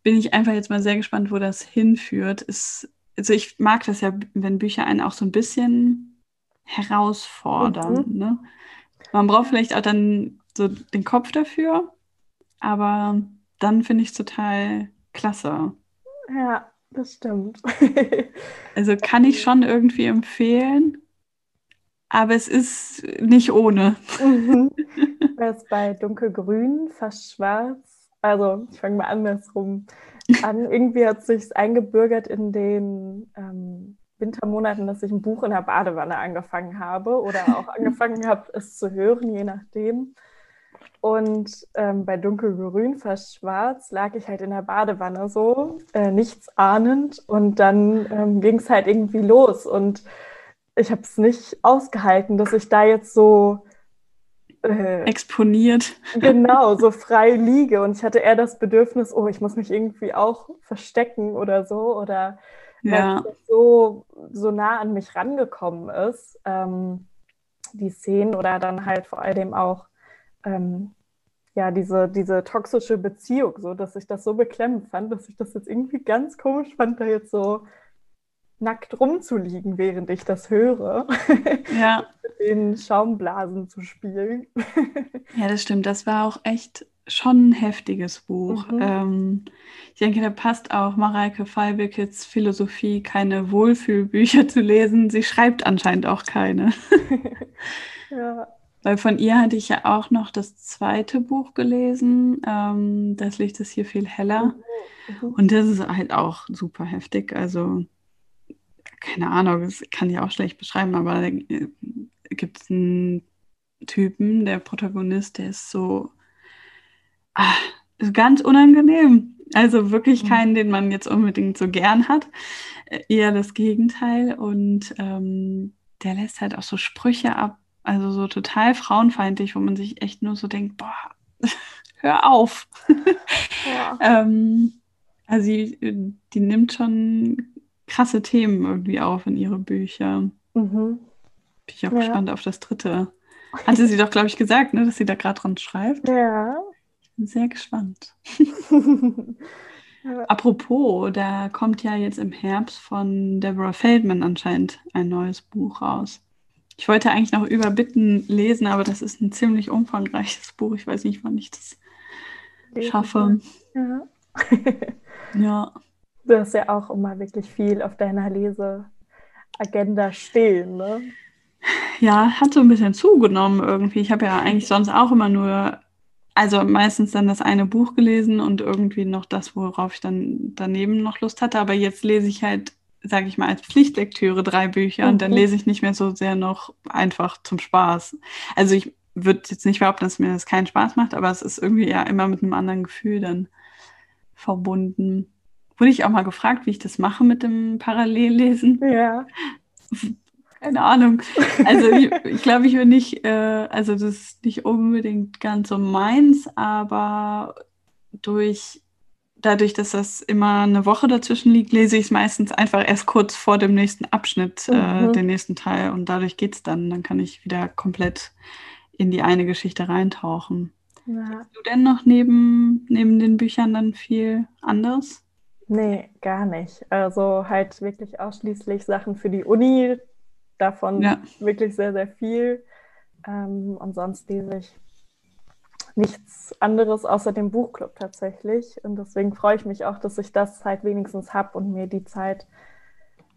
S1: bin ich einfach jetzt mal sehr gespannt, wo das hinführt. Ist, also ich mag das ja, wenn Bücher einen auch so ein bisschen herausfordern. Mhm. Ne? Man braucht vielleicht auch dann so den Kopf dafür, aber dann finde ich es total klasse.
S2: Ja, das stimmt. [LAUGHS]
S1: also kann ich schon irgendwie empfehlen aber es ist nicht ohne.
S2: Mhm. [LAUGHS] Das bei dunkelgrün, fast schwarz. Also ich fange mal andersrum an. Irgendwie hat sich eingebürgert in den ähm, Wintermonaten, dass ich ein Buch in der Badewanne angefangen habe oder auch [LAUGHS] angefangen habe, es zu hören, je nachdem. Und ähm, bei dunkelgrün, fast schwarz, lag ich halt in der Badewanne so, äh, nichts ahnend. Und dann ähm, ging es halt irgendwie los. Und ich habe es nicht ausgehalten, dass ich da jetzt so
S1: äh, exponiert.
S2: Genau, [LAUGHS] so frei liege. Und ich hatte eher das Bedürfnis, oh, ich muss mich irgendwie auch verstecken oder so. Oder ja. weil es so, so nah an mich rangekommen ist, ähm, die Szenen oder dann halt vor allem auch ähm, ja, diese, diese toxische Beziehung, so dass ich das so beklemmend fand, dass ich das jetzt irgendwie ganz komisch fand, da jetzt so nackt rumzuliegen, während ich das höre. Ja. [LAUGHS] Mit den Schaumblasen zu spielen. [LAUGHS]
S1: ja, das stimmt. Das war auch echt schon ein heftiges Buch. Mhm. Ähm, ich denke, da passt auch Mareike Fallbeckets Philosophie, keine Wohlfühlbücher zu lesen. Sie schreibt anscheinend auch keine. [LAUGHS] ja. Weil von ihr hatte ich ja auch noch das zweite Buch gelesen. Ähm, das Licht ist hier viel heller. Mhm. Und das ist halt auch super heftig. Also keine Ahnung, das kann ich auch schlecht beschreiben, aber da gibt es einen Typen, der Protagonist, der ist so ah, ganz unangenehm. Also wirklich mhm. keinen, den man jetzt unbedingt so gern hat. Äh, eher das Gegenteil. Und ähm, der lässt halt auch so Sprüche ab, also so total frauenfeindlich, wo man sich echt nur so denkt, boah, [LAUGHS] hör auf. Ja. [LAUGHS] ähm, also die, die nimmt schon krasse Themen irgendwie auf in ihre Bücher. Mhm. Bin ich auch ja. gespannt auf das dritte. Hatte sie doch, glaube ich, gesagt, ne, dass sie da gerade dran schreibt.
S2: Ja.
S1: Ich bin sehr gespannt. [LAUGHS] ja. Apropos, da kommt ja jetzt im Herbst von Deborah Feldman anscheinend ein neues Buch raus. Ich wollte eigentlich noch über Bitten lesen, aber das ist ein ziemlich umfangreiches Buch. Ich weiß nicht, wann ich das schaffe. Ja. ja.
S2: Du hast ja auch immer wirklich viel auf deiner Leseagenda stehen, ne?
S1: Ja, hat so ein bisschen zugenommen irgendwie. Ich habe ja eigentlich sonst auch immer nur also meistens dann das eine Buch gelesen und irgendwie noch das, worauf ich dann daneben noch Lust hatte. Aber jetzt lese ich halt, sage ich mal, als Pflichtlektüre drei Bücher mhm. und dann mhm. lese ich nicht mehr so sehr noch einfach zum Spaß. Also ich würde jetzt nicht behaupten, dass mir das keinen Spaß macht, aber es ist irgendwie ja immer mit einem anderen Gefühl dann verbunden. Wurde ich auch mal gefragt, wie ich das mache mit dem Parallellesen?
S2: Ja.
S1: Keine Ahnung. Also ich, ich glaube, ich bin nicht, äh, also das ist nicht unbedingt ganz so meins, aber durch dadurch, dass das immer eine Woche dazwischen liegt, lese ich es meistens einfach erst kurz vor dem nächsten Abschnitt, äh, mhm. den nächsten Teil und dadurch geht es dann. Dann kann ich wieder komplett in die eine Geschichte reintauchen. Ja. Hast du denn noch neben, neben den Büchern dann viel anderes?
S2: Nee, gar nicht. Also halt wirklich ausschließlich Sachen für die Uni, davon ja. wirklich sehr, sehr viel. Ähm, und sonst lese ich nichts anderes außer dem Buchclub tatsächlich. Und deswegen freue ich mich auch, dass ich das halt wenigstens habe und mir die Zeit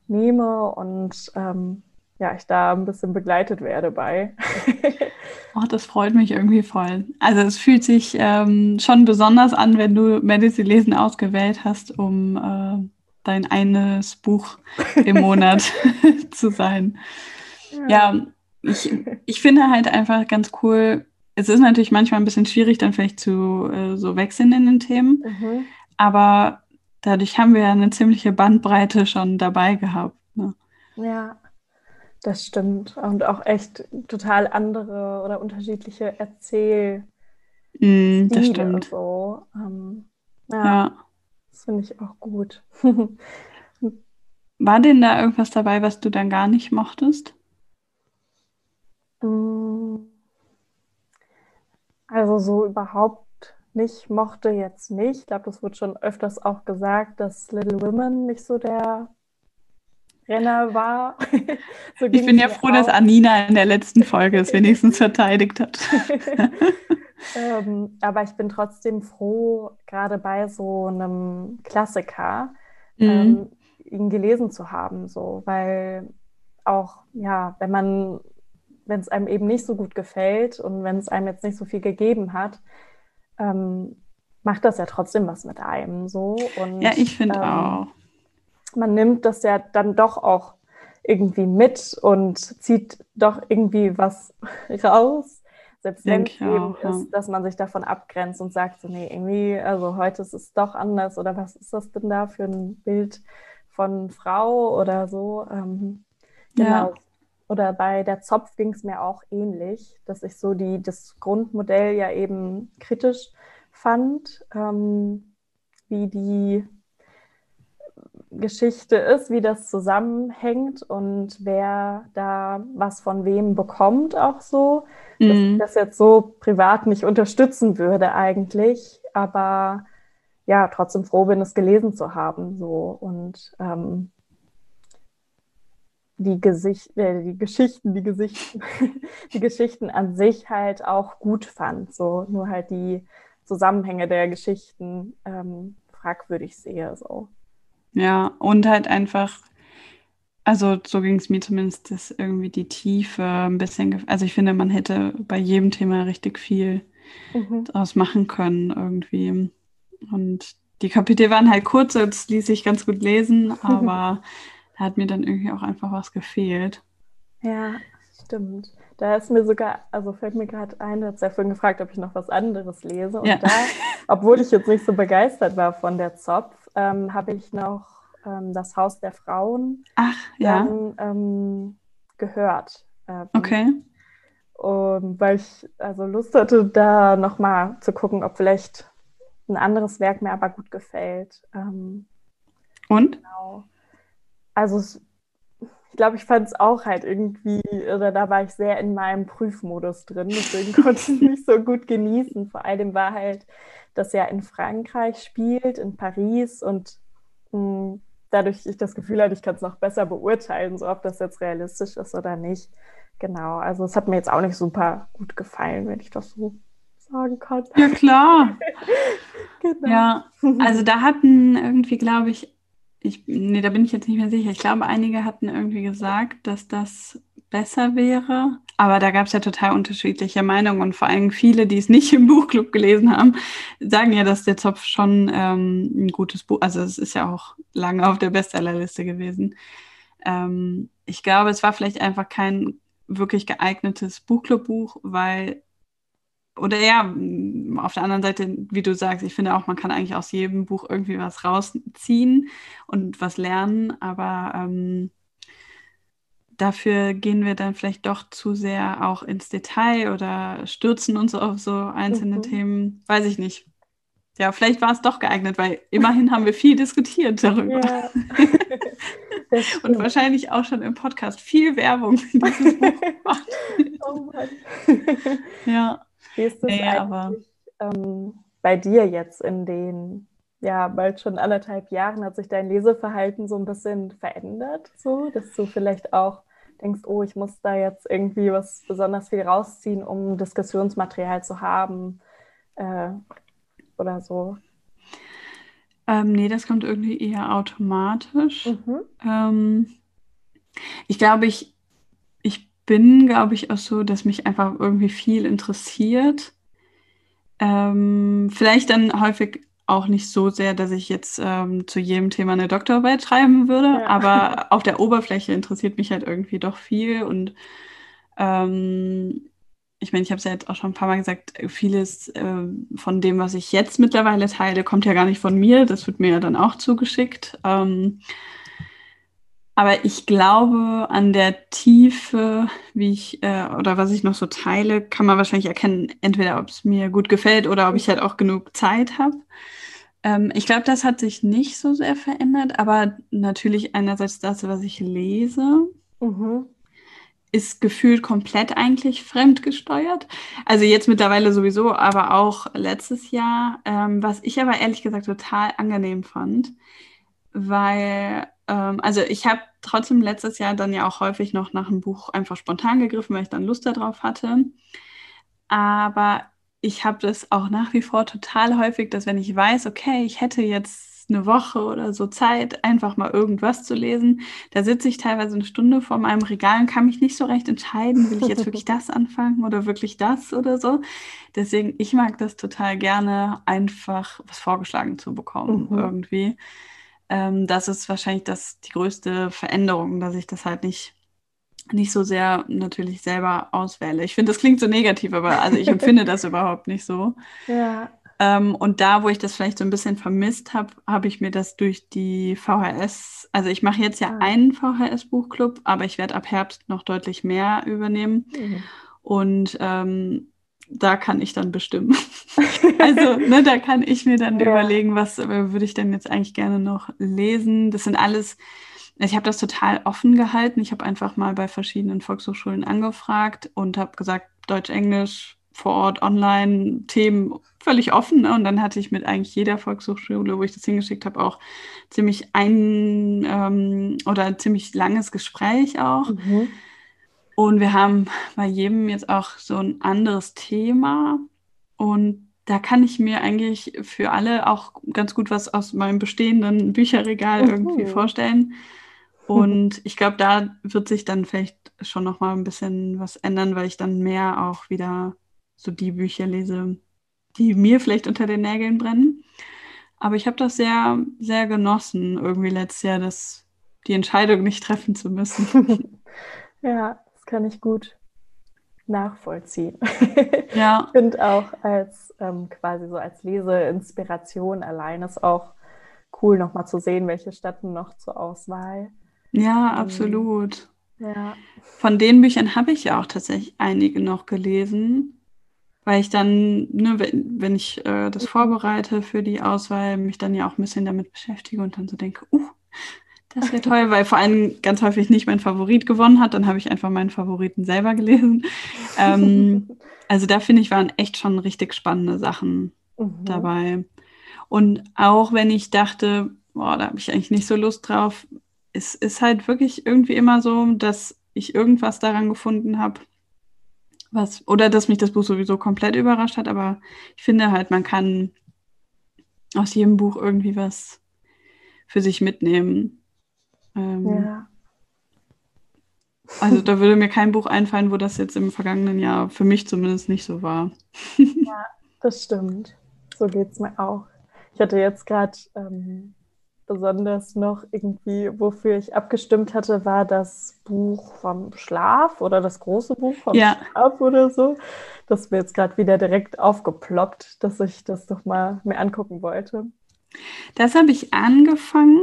S2: nehme und ähm, ja, ich da ein bisschen begleitet werde bei. [LAUGHS]
S1: oh, das freut mich irgendwie voll. Also es fühlt sich ähm, schon besonders an, wenn du Medicine Lesen ausgewählt hast, um äh, dein eines Buch im Monat [LAUGHS] [LAUGHS] zu sein. Ja, ja ich, ich finde halt einfach ganz cool. Es ist natürlich manchmal ein bisschen schwierig, dann vielleicht zu äh, so wechseln in den Themen. Mhm. Aber dadurch haben wir ja eine ziemliche Bandbreite schon dabei gehabt. Ne?
S2: Ja, das stimmt. Und auch echt total andere oder unterschiedliche Erzähl.
S1: Mm, das stimmt.
S2: So. Ähm, ja. ja. Das finde ich auch gut. [LAUGHS]
S1: War denn da irgendwas dabei, was du dann gar nicht mochtest?
S2: Mm. Also so überhaupt nicht mochte jetzt nicht. Ich glaube, das wird schon öfters auch gesagt, dass Little Women nicht so der Renner war. [LAUGHS]
S1: so ich bin ja froh, auch. dass Anina in der letzten Folge es wenigstens verteidigt hat. [LAUGHS]
S2: ähm, aber ich bin trotzdem froh, gerade bei so einem Klassiker, mhm. ähm, ihn gelesen zu haben, so, weil auch, ja, wenn man, wenn es einem eben nicht so gut gefällt und wenn es einem jetzt nicht so viel gegeben hat, ähm, macht das ja trotzdem was mit einem so. Und,
S1: ja, ich finde ähm, auch.
S2: Man nimmt das ja dann doch auch irgendwie mit und zieht doch irgendwie was [LAUGHS] raus. Selbst wenn es eben auch, ist, dass man sich davon abgrenzt und sagt, so, nee, irgendwie, also heute ist es doch anders oder was ist das denn da für ein Bild von Frau oder so? Ähm, genau. Ja. Oder bei der Zopf ging es mir auch ähnlich, dass ich so die, das Grundmodell ja eben kritisch fand, ähm, wie die Geschichte ist, wie das zusammenhängt und wer da was von wem bekommt, auch so. Mhm. Dass ich das jetzt so privat nicht unterstützen würde eigentlich, aber ja, trotzdem froh bin, es gelesen zu haben. So. Und ähm, die, Gesicht, äh, die Geschichten, die Gesichten, [LAUGHS] die Geschichten an sich halt auch gut fand. So, nur halt die Zusammenhänge der Geschichten ähm, fragwürdig sehe. So.
S1: Ja, und halt einfach, also so ging es mir zumindest, dass irgendwie die Tiefe ein bisschen, also ich finde, man hätte bei jedem Thema richtig viel mhm. daraus machen können irgendwie. Und die Kapitel waren halt kurz, das ließ sich ganz gut lesen, [LAUGHS] aber da hat mir dann irgendwie auch einfach was gefehlt.
S2: Ja, stimmt. Da ist mir sogar, also fällt mir gerade ein, du hast ja vorhin gefragt, ob ich noch was anderes lese. Und ja. da, obwohl ich jetzt nicht so begeistert war von der Zopf, ähm, habe ich noch ähm, das Haus der Frauen
S1: Ach, ja.
S2: dann, ähm, gehört.
S1: Ähm, okay.
S2: Und weil ich also Lust hatte, da nochmal zu gucken, ob vielleicht ein anderes Werk mir aber gut gefällt. Ähm,
S1: Und?
S2: Genau. Also es, ich glaube, ich fand es auch halt irgendwie, oder da war ich sehr in meinem Prüfmodus drin, deswegen [LAUGHS] konnte ich es nicht so gut genießen. Vor allem war halt das ja in Frankreich spielt, in Paris und mh, hm, dadurch ich das Gefühl hatte, ich kann es noch besser beurteilen, so ob das jetzt realistisch ist oder nicht. Genau, also es hat mir jetzt auch nicht super gut gefallen, wenn ich das so sagen kann.
S1: Ja, klar. [LAUGHS] genau. Ja, also da hatten irgendwie, glaube ich, ich, nee, da bin ich jetzt nicht mehr sicher. Ich glaube, einige hatten irgendwie gesagt, dass das besser wäre. aber da gab es ja total unterschiedliche Meinungen und vor allem viele, die es nicht im Buchclub gelesen haben, sagen ja, dass der Zopf schon ähm, ein gutes Buch, also es ist ja auch lange auf der Bestsellerliste gewesen. Ähm, ich glaube, es war vielleicht einfach kein wirklich geeignetes Buchclub-Buch, weil oder ja, auf der anderen Seite, wie du sagst, ich finde auch, man kann eigentlich aus jedem Buch irgendwie was rausziehen und was lernen, aber ähm, dafür gehen wir dann vielleicht doch zu sehr auch ins Detail oder stürzen uns auf so einzelne mhm. Themen. Weiß ich nicht. Ja, vielleicht war es doch geeignet, weil immerhin haben wir viel diskutiert darüber. Ja. [LAUGHS] Und wahrscheinlich auch schon im Podcast viel Werbung für dieses Buch [LAUGHS] gemacht. Oh Mann.
S2: ja. Wie ist das nee, eigentlich ähm, bei dir jetzt in den ja, bald schon anderthalb Jahren hat sich dein Leseverhalten so ein bisschen verändert, so dass du vielleicht auch denkst, oh, ich muss da jetzt irgendwie was besonders viel rausziehen, um Diskussionsmaterial zu haben äh, oder so?
S1: Ähm, nee, das kommt irgendwie eher automatisch. Mhm. Ähm, ich glaube, ich bin, glaube ich, auch so, dass mich einfach irgendwie viel interessiert. Ähm, vielleicht dann häufig auch nicht so sehr, dass ich jetzt ähm, zu jedem Thema eine Doktorarbeit schreiben würde, ja. aber [LAUGHS] auf der Oberfläche interessiert mich halt irgendwie doch viel und ähm, ich meine, ich habe es ja jetzt auch schon ein paar Mal gesagt, vieles äh, von dem, was ich jetzt mittlerweile teile, kommt ja gar nicht von mir. Das wird mir ja dann auch zugeschickt. Ähm, aber ich glaube, an der Tiefe, wie ich äh, oder was ich noch so teile, kann man wahrscheinlich erkennen, entweder ob es mir gut gefällt oder ob ich halt auch genug Zeit habe. Ähm, ich glaube, das hat sich nicht so sehr verändert, aber natürlich einerseits das, was ich lese, mhm. ist gefühlt komplett eigentlich fremdgesteuert. Also jetzt mittlerweile sowieso, aber auch letztes Jahr, ähm, was ich aber ehrlich gesagt total angenehm fand, weil, also ich habe trotzdem letztes Jahr dann ja auch häufig noch nach einem Buch einfach spontan gegriffen, weil ich dann Lust darauf hatte. Aber ich habe das auch nach wie vor total häufig, dass wenn ich weiß, okay, ich hätte jetzt eine Woche oder so Zeit, einfach mal irgendwas zu lesen, da sitze ich teilweise eine Stunde vor meinem Regal und kann mich nicht so recht entscheiden, will ich jetzt wirklich [LAUGHS] das anfangen oder wirklich das oder so. Deswegen, ich mag das total gerne, einfach was vorgeschlagen zu bekommen mhm. irgendwie. Ähm, das ist wahrscheinlich das, die größte Veränderung, dass ich das halt nicht nicht so sehr natürlich selber auswähle. Ich finde, das klingt so negativ, aber also ich empfinde das [LAUGHS] überhaupt nicht so. Ja. Ähm, und da, wo ich das vielleicht so ein bisschen vermisst habe, habe ich mir das durch die VHS, also ich mache jetzt ja ah. einen VHS-Buchclub, aber ich werde ab Herbst noch deutlich mehr übernehmen. Mhm. Und ähm, da kann ich dann bestimmen. [LAUGHS] also, ne, da kann ich mir dann [LAUGHS] ja. überlegen, was äh, würde ich denn jetzt eigentlich gerne noch lesen. Das sind alles ich habe das total offen gehalten. Ich habe einfach mal bei verschiedenen Volkshochschulen angefragt und habe gesagt, Deutsch, Englisch, vor Ort, online, Themen völlig offen. Ne? Und dann hatte ich mit eigentlich jeder Volkshochschule, wo ich das hingeschickt habe, auch ziemlich ein ähm, oder ein ziemlich langes Gespräch auch. Mhm. Und wir haben bei jedem jetzt auch so ein anderes Thema. Und da kann ich mir eigentlich für alle auch ganz gut was aus meinem bestehenden Bücherregal mhm. irgendwie vorstellen. Und ich glaube, da wird sich dann vielleicht schon noch mal ein bisschen was ändern, weil ich dann mehr auch wieder so die Bücher lese, die mir vielleicht unter den Nägeln brennen. Aber ich habe das sehr, sehr genossen, irgendwie letztes Jahr, das, die Entscheidung nicht treffen zu müssen. [LAUGHS] [LAUGHS]
S2: ja, das kann ich gut nachvollziehen. [LAUGHS] Ja. ich finde auch als ähm, quasi so als Leseinspiration allein ist auch cool, nochmal zu sehen, welche Städten noch zur Auswahl
S1: ja, absolut. Ja. Von den Büchern habe ich ja auch tatsächlich einige noch gelesen, weil ich dann, ne, wenn, wenn ich äh, das mhm. vorbereite für die Auswahl, mich dann ja auch ein bisschen damit beschäftige und dann so denke, uh, das wäre toll, weil vor allem ganz häufig nicht mein Favorit gewonnen hat. Dann habe ich einfach meinen Favoriten selber gelesen. ähm, [LAUGHS] also da finde ich, waren echt schon richtig spannende Sachen mhm. dabei. Und auch wenn ich dachte, boah, da habe ich eigentlich nicht so Lust drauf, es ist halt wirklich irgendwie immer so, dass ich irgendwas daran gefunden habe, was, oder dass mich das Buch sowieso komplett überrascht hat, aber ich finde halt, man kann aus jedem Buch irgendwie was für sich mitnehmen. Ähm, ja. Also da würde mir kein Buch einfallen, wo das jetzt im vergangenen Jahr für mich zumindest nicht so war. [LAUGHS]
S2: ja, das stimmt. So geht es mir auch. Ich hatte jetzt gerade ähm, besonders noch irgendwie, wofür ich abgestimmt hatte, war das Buch vom Schlaf oder das große Buch vom ja. Schlaf oder so. Das ist mir jetzt gerade wieder direkt aufgeploppt, dass ich das doch mal mir angucken wollte.
S1: Das habe ich angefangen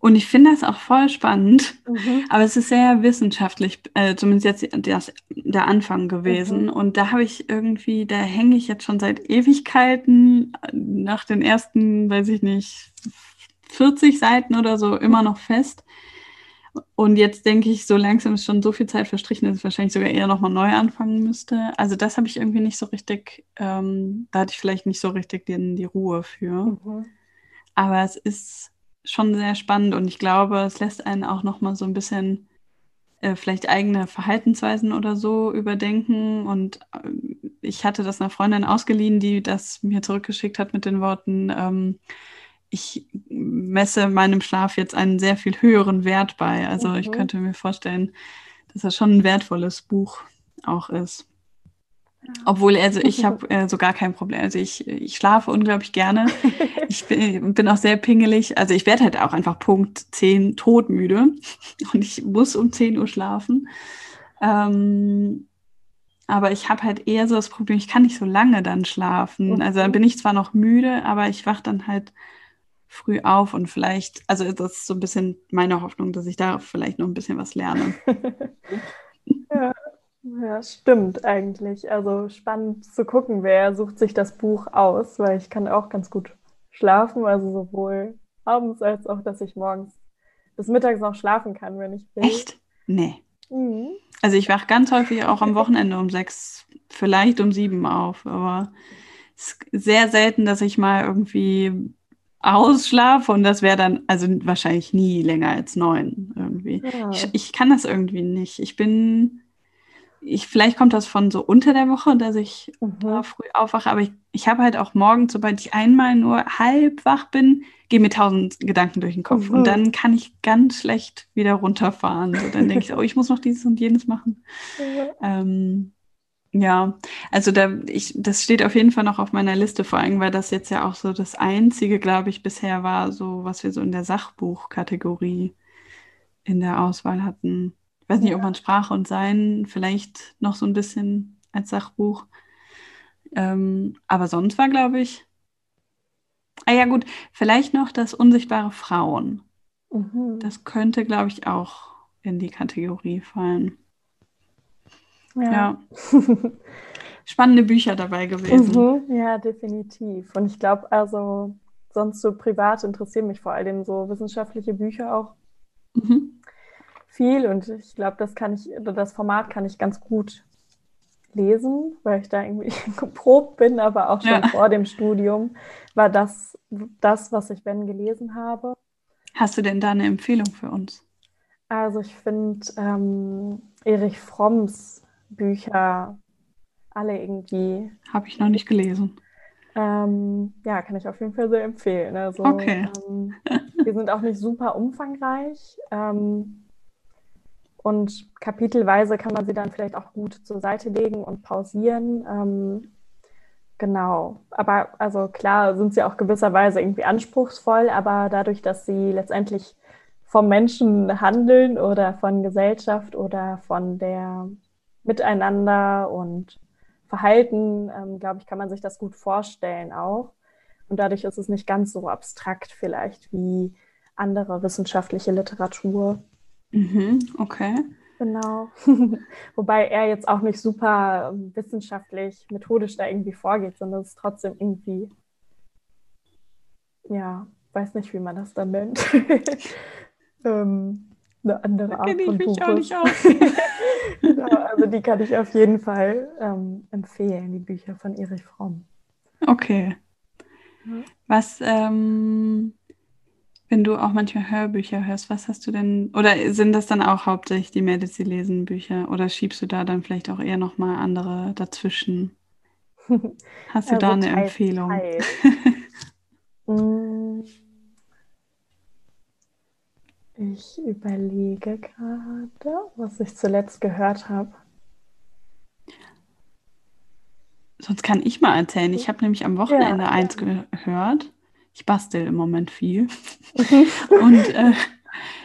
S1: und ich finde das auch voll spannend, mhm. aber es ist sehr wissenschaftlich, äh, zumindest jetzt das, der Anfang gewesen. Mhm. Und da habe ich irgendwie, da hänge ich jetzt schon seit Ewigkeiten nach den ersten, weiß ich nicht, 40 Seiten oder so immer noch fest. Und jetzt denke ich, so langsam ist schon so viel Zeit verstrichen, dass ich wahrscheinlich sogar eher nochmal neu anfangen müsste. Also das habe ich irgendwie nicht so richtig, ähm, da hatte ich vielleicht nicht so richtig die, die Ruhe für. Mhm. Aber es ist schon sehr spannend und ich glaube, es lässt einen auch nochmal so ein bisschen äh, vielleicht eigene Verhaltensweisen oder so überdenken. Und äh, ich hatte das einer Freundin ausgeliehen, die das mir zurückgeschickt hat mit den Worten, ähm, ich messe meinem Schlaf jetzt einen sehr viel höheren Wert bei. Also mhm. ich könnte mir vorstellen, dass das schon ein wertvolles Buch auch ist. Obwohl, also ich habe [LAUGHS] äh, so gar kein Problem. Also ich, ich schlafe unglaublich gerne. [LAUGHS] Ich bin, bin auch sehr pingelig. Also ich werde halt auch einfach Punkt 10 todmüde [LAUGHS] und ich muss um 10 Uhr schlafen. Ähm, aber ich habe halt eher so das Problem, ich kann nicht so lange dann schlafen. Also dann bin ich zwar noch müde, aber ich wache dann halt früh auf und vielleicht, also das ist so ein bisschen meine Hoffnung, dass ich da vielleicht noch ein bisschen was lerne.
S2: ja. Ja, stimmt eigentlich. Also spannend zu gucken, wer sucht sich das Buch aus, weil ich kann auch ganz gut schlafen, also sowohl abends als auch, dass ich morgens bis mittags noch schlafen kann, wenn ich will.
S1: Echt? Nee. Mhm. Also ich wache ganz häufig auch am Wochenende um sechs, vielleicht um sieben auf, aber es ist sehr selten, dass ich mal irgendwie ausschlafe und das wäre dann, also wahrscheinlich nie länger als neun irgendwie. Ja. Ich, ich kann das irgendwie nicht. Ich bin ich, vielleicht kommt das von so unter der Woche, dass ich mhm. früh aufwache, aber ich, ich habe halt auch morgens, sobald ich einmal nur halb wach bin, gehen mir tausend Gedanken durch den Kopf mhm. und dann kann ich ganz schlecht wieder runterfahren. So, dann denke ich, [LAUGHS] oh, ich muss noch dieses und jenes machen. Mhm. Ähm, ja, also da, ich, das steht auf jeden Fall noch auf meiner Liste, vor allem, weil das jetzt ja auch so das einzige, glaube ich, bisher war, so was wir so in der Sachbuchkategorie in der Auswahl hatten. Ich weiß nicht, ob man Sprache und Sein vielleicht noch so ein bisschen als Sachbuch. Ähm, aber sonst war, glaube ich, ah ja gut, vielleicht noch das unsichtbare Frauen. Mhm. Das könnte, glaube ich, auch in die Kategorie fallen. Ja. ja. [LAUGHS] Spannende Bücher dabei gewesen.
S2: Mhm, ja, definitiv. Und ich glaube, also sonst so privat interessieren mich vor allem so wissenschaftliche Bücher auch. Mhm viel und ich glaube, das kann ich, das Format kann ich ganz gut lesen, weil ich da irgendwie [LAUGHS] geprobt bin, aber auch schon ja. vor dem Studium war das das, was ich wenn gelesen habe.
S1: Hast du denn da eine Empfehlung für uns?
S2: Also ich finde ähm, Erich Fromms Bücher alle irgendwie.
S1: Habe ich noch nicht gelesen.
S2: Ähm, ja, kann ich auf jeden Fall sehr empfehlen. Also, okay. Ähm, die sind auch nicht super umfangreich. Ähm, und kapitelweise kann man sie dann vielleicht auch gut zur Seite legen und pausieren. Ähm, genau. Aber also klar sind sie auch gewisserweise irgendwie anspruchsvoll, aber dadurch, dass sie letztendlich vom Menschen handeln oder von Gesellschaft oder von der Miteinander und Verhalten, ähm, glaube ich, kann man sich das gut vorstellen auch. Und dadurch ist es nicht ganz so abstrakt vielleicht wie andere wissenschaftliche Literatur.
S1: Mhm, okay.
S2: Genau. [LAUGHS] Wobei er jetzt auch nicht super wissenschaftlich, methodisch da irgendwie vorgeht, sondern es ist trotzdem irgendwie, ja, weiß nicht, wie man das dann nennt. [LAUGHS] ähm, eine andere da Art von Buch. [LAUGHS] genau, also die kann ich auf jeden Fall ähm, empfehlen, die Bücher von Erich Fromm.
S1: Okay. Was ähm, wenn du auch manchmal Hörbücher hörst, was hast du denn, oder sind das dann auch hauptsächlich die Medici lesen Bücher oder schiebst du da dann vielleicht auch eher nochmal andere dazwischen? [LAUGHS] Hast du also da eine teils, Empfehlung? Teils. [LAUGHS]
S2: Mm. Ich überlege gerade, was ich zuletzt gehört habe.
S1: Sonst kann ich mal erzählen. Ich habe nämlich am Wochenende ja, eins ja. gehört. Ich bastel im Moment viel. [LAUGHS] und äh,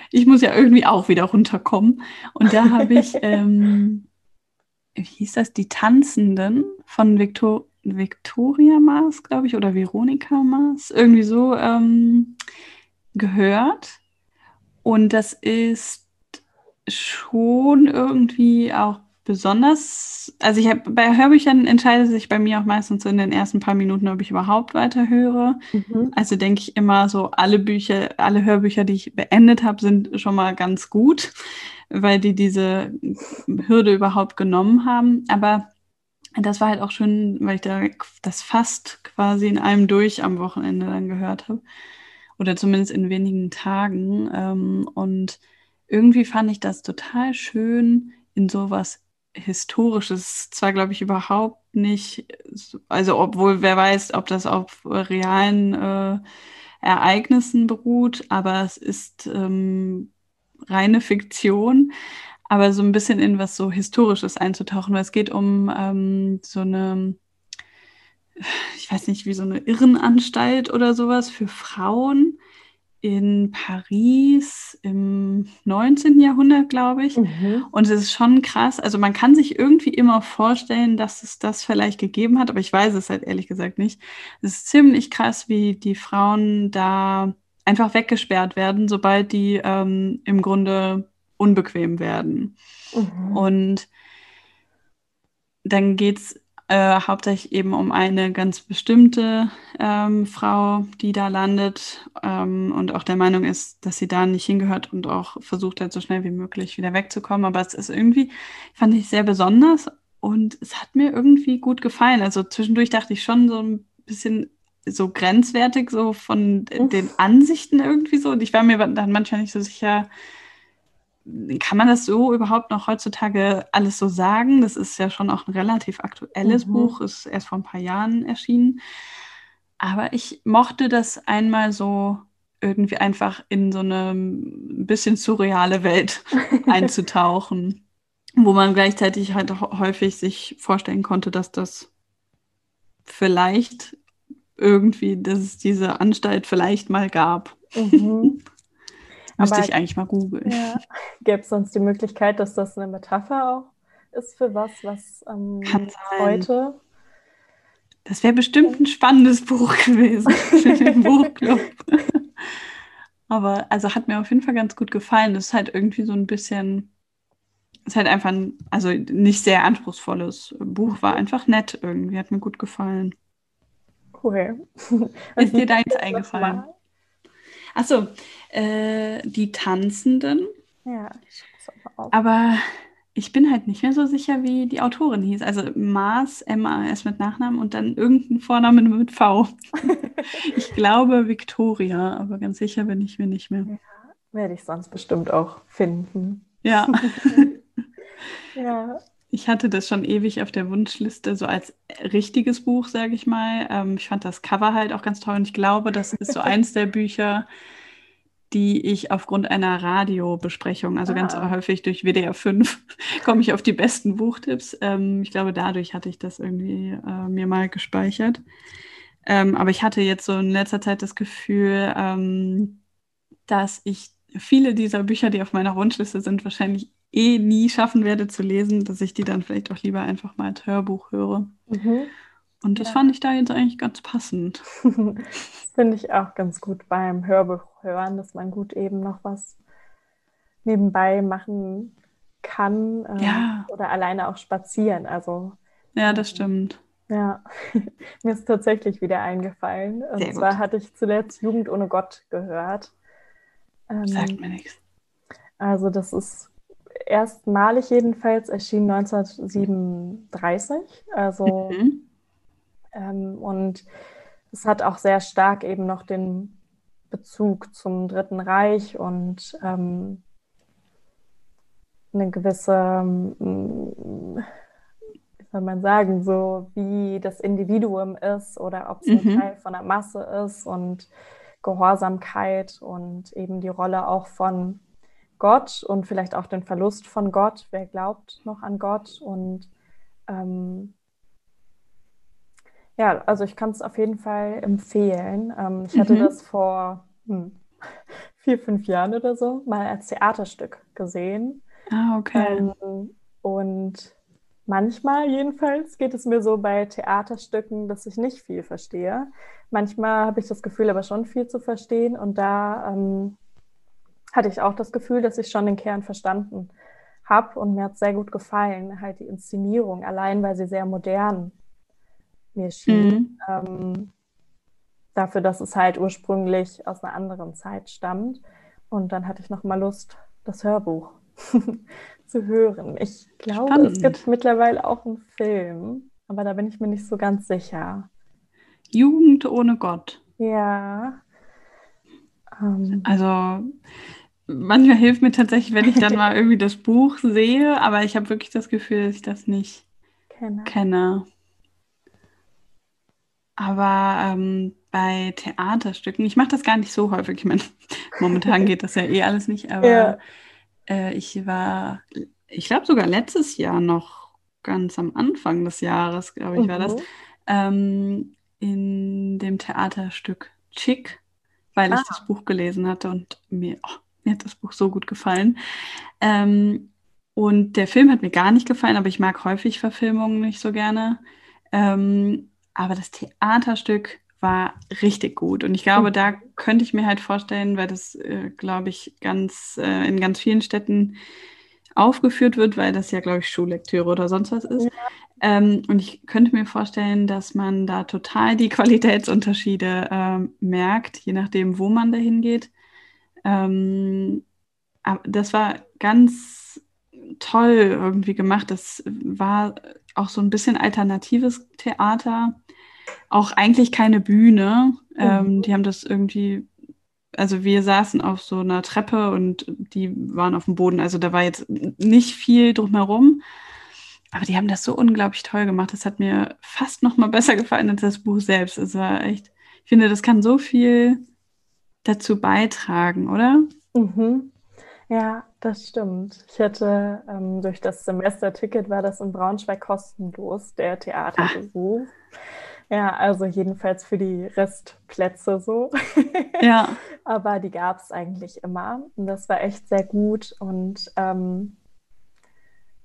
S1: ich muss ja irgendwie auch wieder runterkommen. Und da habe ich, ähm, wie hieß das, die Tanzenden von Victor Victoria Mars, glaube ich, oder Veronika Mars, irgendwie so ähm, gehört. Und das ist schon irgendwie auch besonders. Also ich habe bei Hörbüchern entscheidet sich bei mir auch meistens so in den ersten paar Minuten, ob ich überhaupt weiterhöre. Mhm. Also denke ich immer so, alle Bücher, alle Hörbücher, die ich beendet habe, sind schon mal ganz gut, weil die diese Hürde überhaupt genommen haben. Aber das war halt auch schön, weil ich da das fast quasi in einem durch am Wochenende dann gehört habe oder zumindest in wenigen Tagen. Ähm, und irgendwie fand ich das total schön, in sowas Historisches. Zwar glaube ich überhaupt nicht, also obwohl wer weiß, ob das auf realen äh, Ereignissen beruht, aber es ist ähm, reine Fiktion. Aber so ein bisschen in was so Historisches einzutauchen, weil es geht um ähm, so eine ich weiß nicht, wie so eine Irrenanstalt oder sowas für Frauen in Paris im 19. Jahrhundert, glaube ich. Mhm. Und es ist schon krass. Also man kann sich irgendwie immer vorstellen, dass es das vielleicht gegeben hat, aber ich weiß es halt ehrlich gesagt nicht. Es ist ziemlich krass, wie die Frauen da einfach weggesperrt werden, sobald die ähm, im Grunde unbequem werden. Mhm. Und dann geht es äh, hauptsächlich eben um eine ganz bestimmte ähm, Frau, die da landet ähm, und auch der Meinung ist, dass sie da nicht hingehört und auch versucht hat, so schnell wie möglich wieder wegzukommen. Aber es ist irgendwie, fand ich sehr besonders und es hat mir irgendwie gut gefallen. Also zwischendurch dachte ich schon so ein bisschen so grenzwertig, so von Uff. den Ansichten irgendwie so. Und ich war mir dann manchmal nicht so sicher, kann man das so überhaupt noch heutzutage alles so sagen? Das ist ja schon auch ein relativ aktuelles mhm. Buch, ist erst vor ein paar Jahren erschienen. Aber ich mochte das einmal so irgendwie einfach in so eine ein bisschen surreale Welt [LAUGHS] einzutauchen, wo man gleichzeitig halt häufig sich vorstellen konnte, dass das vielleicht irgendwie, dass es diese Anstalt vielleicht mal gab. Mhm. [LAUGHS] Müsste ich eigentlich mal googeln. Ja. [LAUGHS]
S2: Gäbe es sonst die Möglichkeit, dass das eine Metapher auch ist für was, was ähm, heute.
S1: Das wäre bestimmt ein spannendes Buch gewesen [LAUGHS] für den Buchclub. Aber also hat mir auf jeden Fall ganz gut gefallen. Das ist halt irgendwie so ein bisschen, ist halt einfach ein, also nicht sehr anspruchsvolles Buch, war einfach nett irgendwie, hat mir gut gefallen.
S2: Cool.
S1: Ist dir deins [LAUGHS] eingefallen? Achso, äh, die Tanzenden.
S2: Ja,
S1: aber ich bin halt nicht mehr so sicher, wie die Autorin hieß. Also Mars, M-A-S mit Nachnamen und dann irgendein Vorname mit V. [LAUGHS] ich glaube Victoria, aber ganz sicher bin ich mir nicht mehr. Ja,
S2: werde ich sonst bestimmt auch finden.
S1: Ja. [LAUGHS] ja. Ich hatte das schon ewig auf der Wunschliste, so als richtiges Buch, sage ich mal. Ähm, ich fand das Cover halt auch ganz toll und ich glaube, das ist so eins der Bücher, die ich aufgrund einer Radiobesprechung, also ah. ganz häufig durch WDR 5, [LAUGHS] komme ich auf die besten Buchtipps. Ähm, ich glaube, dadurch hatte ich das irgendwie äh, mir mal gespeichert. Ähm, aber ich hatte jetzt so in letzter Zeit das Gefühl, ähm, dass ich viele dieser Bücher, die auf meiner Wunschliste sind, wahrscheinlich eh nie schaffen werde zu lesen, dass ich die dann vielleicht auch lieber einfach mal als Hörbuch höre. Mhm. Und das ja. fand ich da jetzt eigentlich ganz passend. [LAUGHS]
S2: Finde ich auch ganz gut beim Hörbuch hören, dass man gut eben noch was nebenbei machen kann äh, ja. oder alleine auch spazieren. Also
S1: ja, das stimmt.
S2: Ja, [LAUGHS] mir ist tatsächlich wieder eingefallen. Und Sehr zwar gut. hatte ich zuletzt Jugend ohne Gott gehört.
S1: Ähm, Sagt mir nichts.
S2: Also das ist erstmalig jedenfalls erschienen 1937. Also mhm. Ähm, und es hat auch sehr stark eben noch den Bezug zum Dritten Reich und ähm, eine gewisse, ähm, wie soll man sagen, so wie das Individuum ist oder ob es mhm. ein Teil von der Masse ist und Gehorsamkeit und eben die Rolle auch von Gott und vielleicht auch den Verlust von Gott. Wer glaubt noch an Gott? Und ähm, ja, also ich kann es auf jeden Fall empfehlen. Ähm, ich hatte mhm. das vor hm, [LAUGHS] vier, fünf Jahren oder so mal als Theaterstück gesehen.
S1: Ah, okay.
S2: Ähm, und manchmal jedenfalls geht es mir so bei Theaterstücken, dass ich nicht viel verstehe. Manchmal habe ich das Gefühl, aber schon viel zu verstehen. Und da ähm, hatte ich auch das Gefühl, dass ich schon den Kern verstanden habe. Und mir hat es sehr gut gefallen, halt die Inszenierung, allein weil sie sehr modern mir schien. Mhm. Ähm, dafür, dass es halt ursprünglich aus einer anderen Zeit stammt. Und dann hatte ich noch mal Lust, das Hörbuch [LAUGHS] zu hören. Ich glaube, Spannend. es gibt mittlerweile auch einen Film, aber da bin ich mir nicht so ganz sicher.
S1: Jugend ohne Gott.
S2: Ja.
S1: Ähm. Also manchmal hilft mir tatsächlich, wenn ich dann [LAUGHS] mal irgendwie das Buch sehe, aber ich habe wirklich das Gefühl, dass ich das nicht kenne. kenne. Aber ähm, bei Theaterstücken, ich mache das gar nicht so häufig. Ich meine, [LAUGHS] momentan geht das ja eh alles nicht, aber ja. äh, ich war, ich glaube sogar letztes Jahr noch ganz am Anfang des Jahres, glaube ich, mhm. war das, mhm. ähm, in dem Theaterstück Chick, weil ah. ich das Buch gelesen hatte und mir, oh, mir hat das Buch so gut gefallen. Ähm, und der Film hat mir gar nicht gefallen, aber ich mag häufig Verfilmungen nicht so gerne. Ähm, aber das Theaterstück war richtig gut. Und ich glaube, da könnte ich mir halt vorstellen, weil das, äh, glaube ich, ganz äh, in ganz vielen Städten aufgeführt wird, weil das ja, glaube ich, Schullektüre oder sonst was ist. Ja. Ähm, und ich könnte mir vorstellen, dass man da total die [LAUGHS] Qualitätsunterschiede äh, merkt, je nachdem, wo man da hingeht. Ähm, das war ganz toll irgendwie gemacht. Das war auch so ein bisschen alternatives Theater auch eigentlich keine Bühne. Ähm, mhm. die haben das irgendwie, also wir saßen auf so einer Treppe und die waren auf dem Boden. Also da war jetzt nicht viel drumherum. Aber die haben das so unglaublich toll gemacht. Das hat mir fast noch mal besser gefallen als das Buch selbst. Es war echt, ich finde, das kann so viel dazu beitragen, oder?
S2: Mhm. Ja, das stimmt. Ich hätte ähm, durch das Semesterticket war das in Braunschweig kostenlos, der Theaterbesuch. Ach. Ja, also jedenfalls für die Restplätze so. [LAUGHS]
S1: Ja.
S2: Aber die gab es eigentlich immer. Und das war echt sehr gut. Und ähm,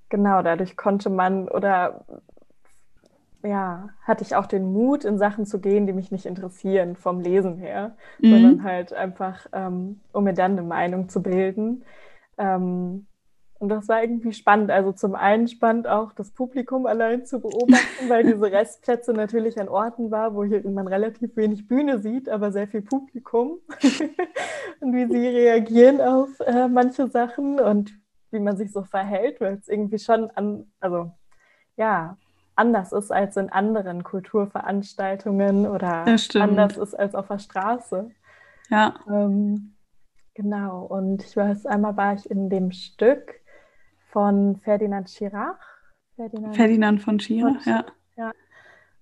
S2: genau, dadurch konnte man oder ja, hatte ich auch den Mut, in Sachen zu gehen, die mich nicht interessieren vom Lesen her, mhm. sondern halt einfach, ähm, um mir dann eine Meinung zu bilden. Ähm, und das war irgendwie spannend. Also zum einen spannend auch das Publikum allein zu beobachten, weil [LAUGHS] diese Restplätze natürlich an Orten war, wo hier man relativ wenig Bühne sieht, aber sehr viel Publikum. [LAUGHS] und wie sie reagieren auf äh, manche Sachen und wie man sich so verhält, weil es irgendwie schon an, also ja, anders ist als in anderen Kulturveranstaltungen oder anders ist als auf der Straße.
S1: Ja.
S2: Ähm, genau. Und ich weiß, einmal war ich in dem Stück von Ferdinand Schirach.
S1: Ferdinand, Ferdinand von Schirach, ja.
S2: ja.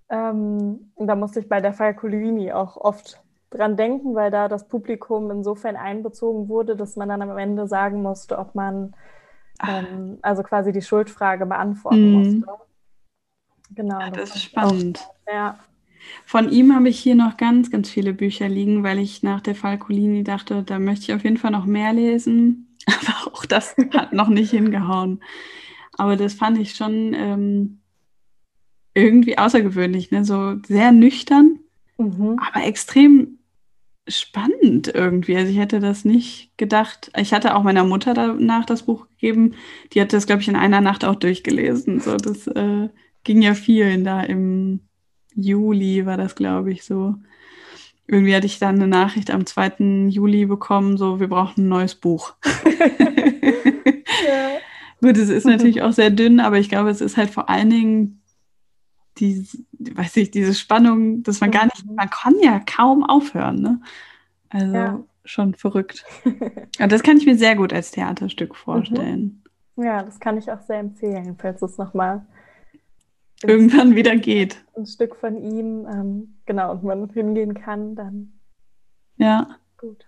S2: Ähm, da musste ich bei der Falcolini auch oft dran denken, weil da das Publikum insofern einbezogen wurde, dass man dann am Ende sagen musste, ob man ähm, also quasi die Schuldfrage beantworten mm. musste.
S1: Genau. Ja, das, das ist spannend.
S2: Auch, ja.
S1: Von ihm habe ich hier noch ganz, ganz viele Bücher liegen, weil ich nach der Falcolini dachte, da möchte ich auf jeden Fall noch mehr lesen. [LAUGHS] Aber auch das hat noch nicht hingehauen. Aber das fand ich schon ähm, irgendwie außergewöhnlich, ne? so sehr nüchtern, mhm. aber extrem spannend irgendwie. Also ich hätte das nicht gedacht. Ich hatte auch meiner Mutter danach das Buch gegeben. Die hat das, glaube ich, in einer Nacht auch durchgelesen. So, das äh, ging ja vielen da im Juli, war das, glaube ich, so irgendwie hatte ich dann eine Nachricht am 2. Juli bekommen, so, wir brauchen ein neues Buch. [LAUGHS] ja. [LAUGHS] Gut, es ist natürlich auch sehr dünn, aber ich glaube, es ist halt vor allen Dingen die, weiß ich, diese Spannung, dass man gar nicht, mhm. man kann ja kaum aufhören, ne? Also ja. schon verrückt. [LAUGHS] Und das kann ich mir sehr gut als Theaterstück vorstellen.
S2: Mhm. Ja, das kann ich auch sehr empfehlen, falls es nochmal
S1: irgendwann wieder geht.
S2: Ein Stück von ihm, ähm, genau, und man hingehen kann, dann
S1: Ja. Gut.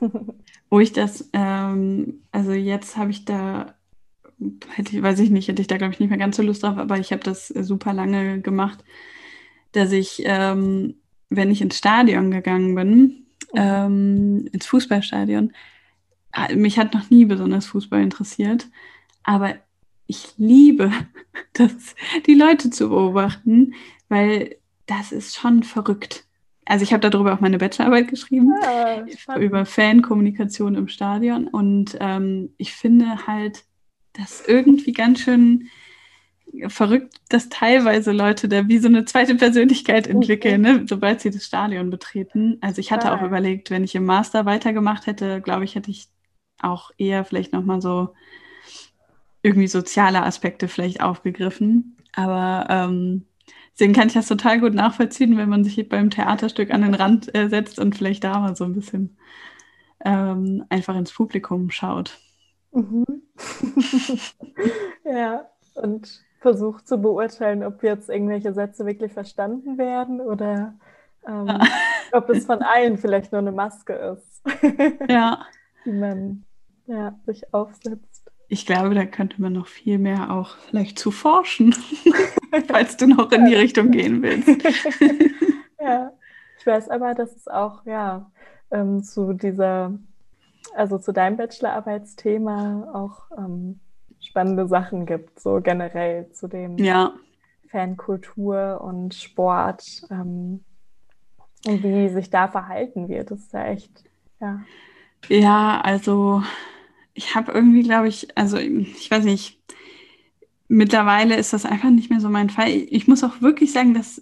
S1: [LAUGHS] Wo ich das, ähm, also jetzt habe ich da, hätte ich, weiß ich nicht, hätte ich da, glaube ich, nicht mehr ganz so Lust drauf, aber ich habe das super lange gemacht, dass ich, ähm, wenn ich ins Stadion gegangen bin, mhm. ähm, ins Fußballstadion, mich hat noch nie besonders Fußball interessiert, aber ich liebe [LAUGHS] das, die Leute zu beobachten, weil das ist schon verrückt. Also ich habe darüber auch meine Bachelorarbeit geschrieben, ja, über Fankommunikation im Stadion. Und ähm, ich finde halt, das irgendwie ganz schön verrückt, dass teilweise Leute da wie so eine zweite Persönlichkeit entwickeln, okay. ne, sobald sie das Stadion betreten. Also ich hatte auch überlegt, wenn ich im Master weitergemacht hätte, glaube ich, hätte ich auch eher vielleicht nochmal so irgendwie soziale Aspekte vielleicht aufgegriffen. Aber ähm, deswegen kann ich das total gut nachvollziehen, wenn man sich beim Theaterstück an den Rand äh, setzt und vielleicht da mal so ein bisschen ähm, einfach ins Publikum schaut. Mhm. [LAUGHS]
S2: ja, und versucht zu beurteilen, ob jetzt irgendwelche Sätze wirklich verstanden werden oder ähm, ja. [LAUGHS] ob es von allen vielleicht nur eine Maske ist.
S1: ja. [LAUGHS]
S2: Die man ja, sich aufsetzt.
S1: Ich glaube, da könnte man noch viel mehr auch vielleicht zu forschen, [LAUGHS] falls du noch in die Richtung gehen willst. [LAUGHS]
S2: ja, ich weiß aber, dass es auch ja ähm, zu dieser, also zu deinem Bachelorarbeitsthema auch ähm, spannende Sachen gibt, so generell zu dem
S1: ja.
S2: Fankultur und Sport ähm, und wie sich da verhalten wird. Das ist ja echt, ja.
S1: Ja, also ich habe irgendwie, glaube ich, also ich weiß nicht, mittlerweile ist das einfach nicht mehr so mein Fall. Ich muss auch wirklich sagen, dass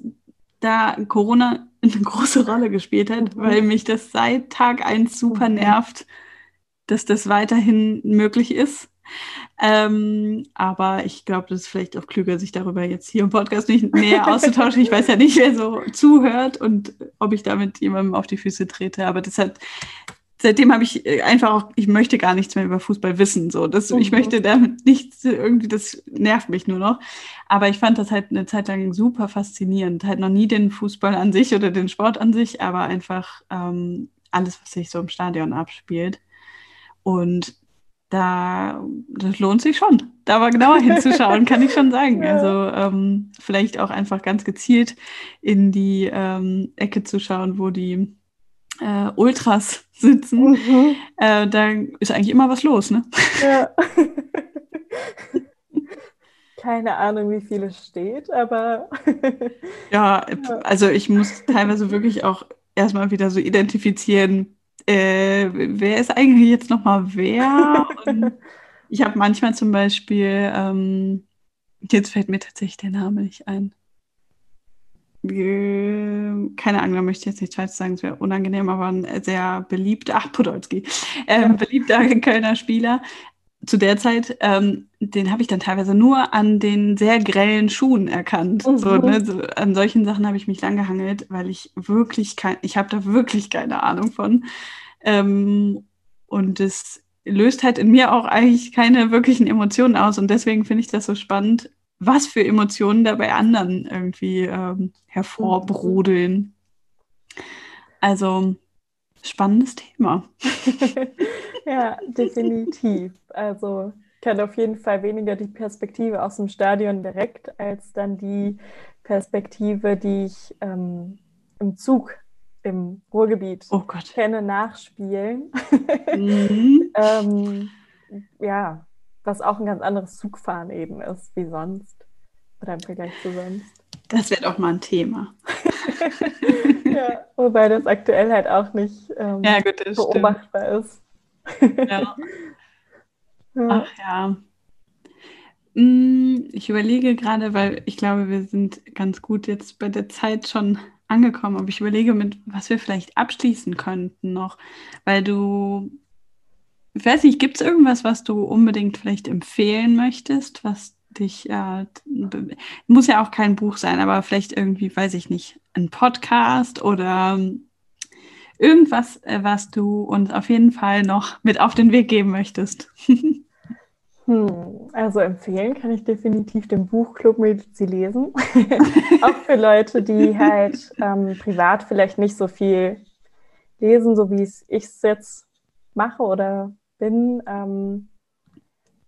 S1: da Corona [LAUGHS] eine große Rolle gespielt hat, mhm. weil mich das seit Tag eins super mhm. nervt, dass das weiterhin möglich ist. Ähm, aber ich glaube, das ist vielleicht auch klüger, sich darüber jetzt hier im Podcast nicht näher [LAUGHS] auszutauschen. Ich weiß ja nicht, wer so zuhört und ob ich damit jemandem auf die Füße trete. Aber deshalb seitdem habe ich äh, einfach auch, ich möchte gar nichts mehr über Fußball wissen. So, das, mhm. Ich möchte damit nichts, irgendwie, das nervt mich nur noch. Aber ich fand das halt eine Zeit lang super faszinierend. Halt noch nie den Fußball an sich oder den Sport an sich, aber einfach ähm, alles, was sich so im Stadion abspielt. Und da, das lohnt sich schon, da mal genauer hinzuschauen, kann ich schon sagen. [LAUGHS] Also ähm, vielleicht auch einfach ganz gezielt in die ähm, Ecke zu schauen, wo die äh, Ultras sitzen, mhm. äh, da ist eigentlich immer was los, ne? Ja. [LAUGHS]
S2: Keine Ahnung, wie viel es steht, aber. [LAUGHS]
S1: ja, also ich muss teilweise wirklich auch erstmal wieder so identifizieren, äh, wer ist eigentlich jetzt nochmal wer? Und [LAUGHS] ich habe manchmal zum Beispiel, ähm, jetzt fällt mir tatsächlich der Name nicht ein. Äh, keine Ahnung, da möchte ich jetzt nichts falsch sagen, es wäre unangenehm, aber ein sehr beliebter, ach, Podolski, ähm, beliebter [LAUGHS] Kölner Spieler zu der Zeit, ähm, den habe ich dann teilweise nur an den sehr grellen Schuhen erkannt. Mhm. So, ne, so, an solchen Sachen habe ich mich lang gehangelt, weil ich wirklich kein, ich habe da wirklich keine Ahnung von. Ähm, und es löst halt in mir auch eigentlich keine wirklichen Emotionen aus. Und deswegen finde ich das so spannend, was für Emotionen da bei anderen irgendwie ähm, hervorbrodeln. Also spannendes Thema. [LAUGHS]
S2: ja, definitiv. Also ich kann auf jeden Fall weniger die Perspektive aus dem Stadion direkt, als dann die Perspektive, die ich ähm, im Zug im Ruhrgebiet
S1: oh
S2: kenne, nachspielen. [LAUGHS] Mhm. ähm, ja, was auch ein ganz anderes Zugfahren eben ist, wie sonst. Oder im Vergleich zu sonst.
S1: Das wäre doch mal ein Thema. [LAUGHS] [LAUGHS]
S2: ja, wobei das aktuell halt auch nicht ähm, ja, gut, beobachtbar stimmt. ist. [LAUGHS] ja.
S1: Ach ja. Hm, ich überlege gerade, weil ich glaube, wir sind ganz gut jetzt bei der Zeit schon angekommen, aber ich überlege, mit was wir vielleicht abschließen könnten noch, weil du ich weiß nicht, gibt es irgendwas, was du unbedingt vielleicht empfehlen möchtest, was dich, äh, muss ja auch kein Buch sein, aber vielleicht irgendwie, weiß ich nicht, ein Podcast oder irgendwas, äh, was du uns auf jeden Fall noch mit auf den Weg geben möchtest. [LAUGHS]
S2: Hm, also empfehlen kann ich definitiv den Buchclub Medizin lesen. [LAUGHS] auch für Leute, die halt ähm, privat vielleicht nicht so viel lesen, so wie ich es jetzt mache oder bin. Ähm,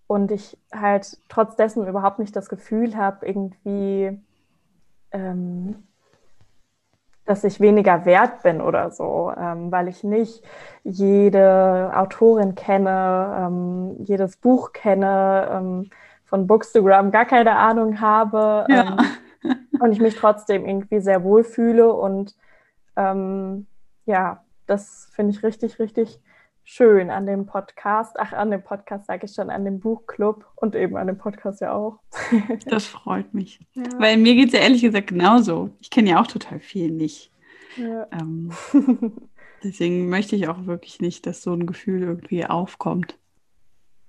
S2: und ich halt trotz dessen überhaupt nicht das Gefühl habe, irgendwie, ähm, dass ich weniger wert bin oder so, ähm, weil ich nicht jede Autorin kenne, ähm, jedes Buch kenne, ähm, von Bookstagram gar keine Ahnung habe ja. Ähm, und ich mich trotzdem irgendwie sehr wohl fühle und ja, das finde ich richtig, richtig schön an dem Podcast. Ach, an dem Podcast sage ich schon, an dem Buchclub und eben an dem Podcast ja auch. [LAUGHS]
S1: das freut mich. Ja. Weil mir geht es ja ehrlich gesagt genauso. Ich kenne ja auch total viel nicht. Ja. Ähm, [LAUGHS] deswegen möchte ich auch wirklich nicht, dass so ein Gefühl irgendwie aufkommt.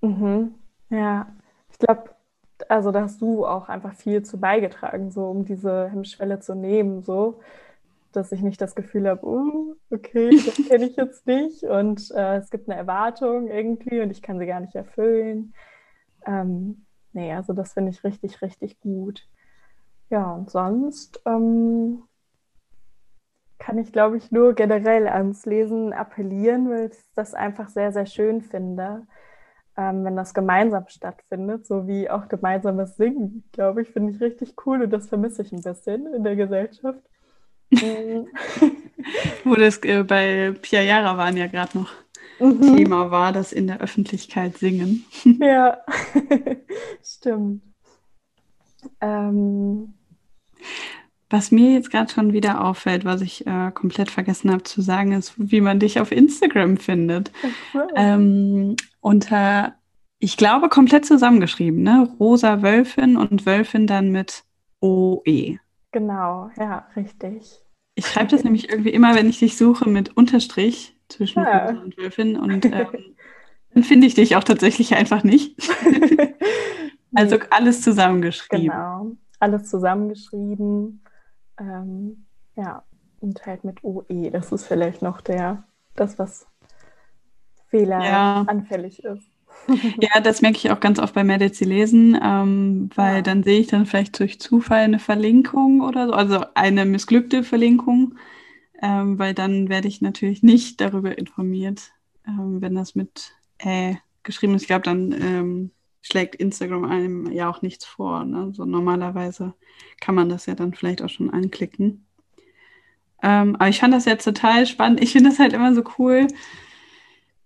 S2: Mhm. Ja, ich glaube, also da hast du auch einfach viel zu beigetragen, so um diese Hemmschwelle zu nehmen, so dass ich nicht das Gefühl habe, oh, okay, [LAUGHS] das kenne ich jetzt nicht und äh, es gibt eine Erwartung irgendwie und ich kann sie gar nicht erfüllen. Ähm, nee, also das finde ich richtig, richtig gut. Ja, und sonst ähm, kann ich, glaube ich, nur generell ans Lesen appellieren, weil ich das einfach sehr, sehr schön finde, ähm, wenn das gemeinsam stattfindet, so wie auch gemeinsames Singen, glaube ich, finde ich richtig cool und das vermisse ich ein bisschen in der Gesellschaft. [LAUGHS]
S1: Wo das äh, bei Pia Yara waren ja gerade noch mhm. Thema war, das in der Öffentlichkeit singen. [LAUGHS]
S2: Ja, [LAUGHS] stimmt. Ähm.
S1: Was mir jetzt gerade schon wieder auffällt, was ich äh, komplett vergessen habe zu sagen, ist, wie man dich auf Instagram findet. Okay. Ähm, unter, ich glaube, komplett zusammengeschrieben, ne? Rosa Wölfin und Wölfin dann mit OE.
S2: Genau, ja, richtig.
S1: Ich schreibe das nämlich irgendwie immer, wenn ich dich suche, mit Unterstrich zwischen ja. und Wölfin und [LAUGHS] ähm, dann finde ich dich auch tatsächlich einfach nicht. [LAUGHS] also alles zusammengeschrieben.
S2: Genau, alles zusammengeschrieben. Ähm, ja, und halt mit OE. Das ist vielleicht noch der, das, was fehleranfällig ja. ist. [LAUGHS]
S1: Ja, das merke ich auch ganz oft bei Medits lesen, ähm, weil ja. dann sehe ich dann vielleicht durch Zufall eine Verlinkung oder so, also eine missglückte Verlinkung, ähm, weil dann werde ich natürlich nicht darüber informiert, ähm, wenn das mit äh geschrieben ist. Ich glaube, dann ähm, schlägt Instagram einem ja auch nichts vor. Ne? So normalerweise kann man das ja dann vielleicht auch schon anklicken. Ähm, aber ich fand das jetzt total spannend. Ich finde das halt immer so cool,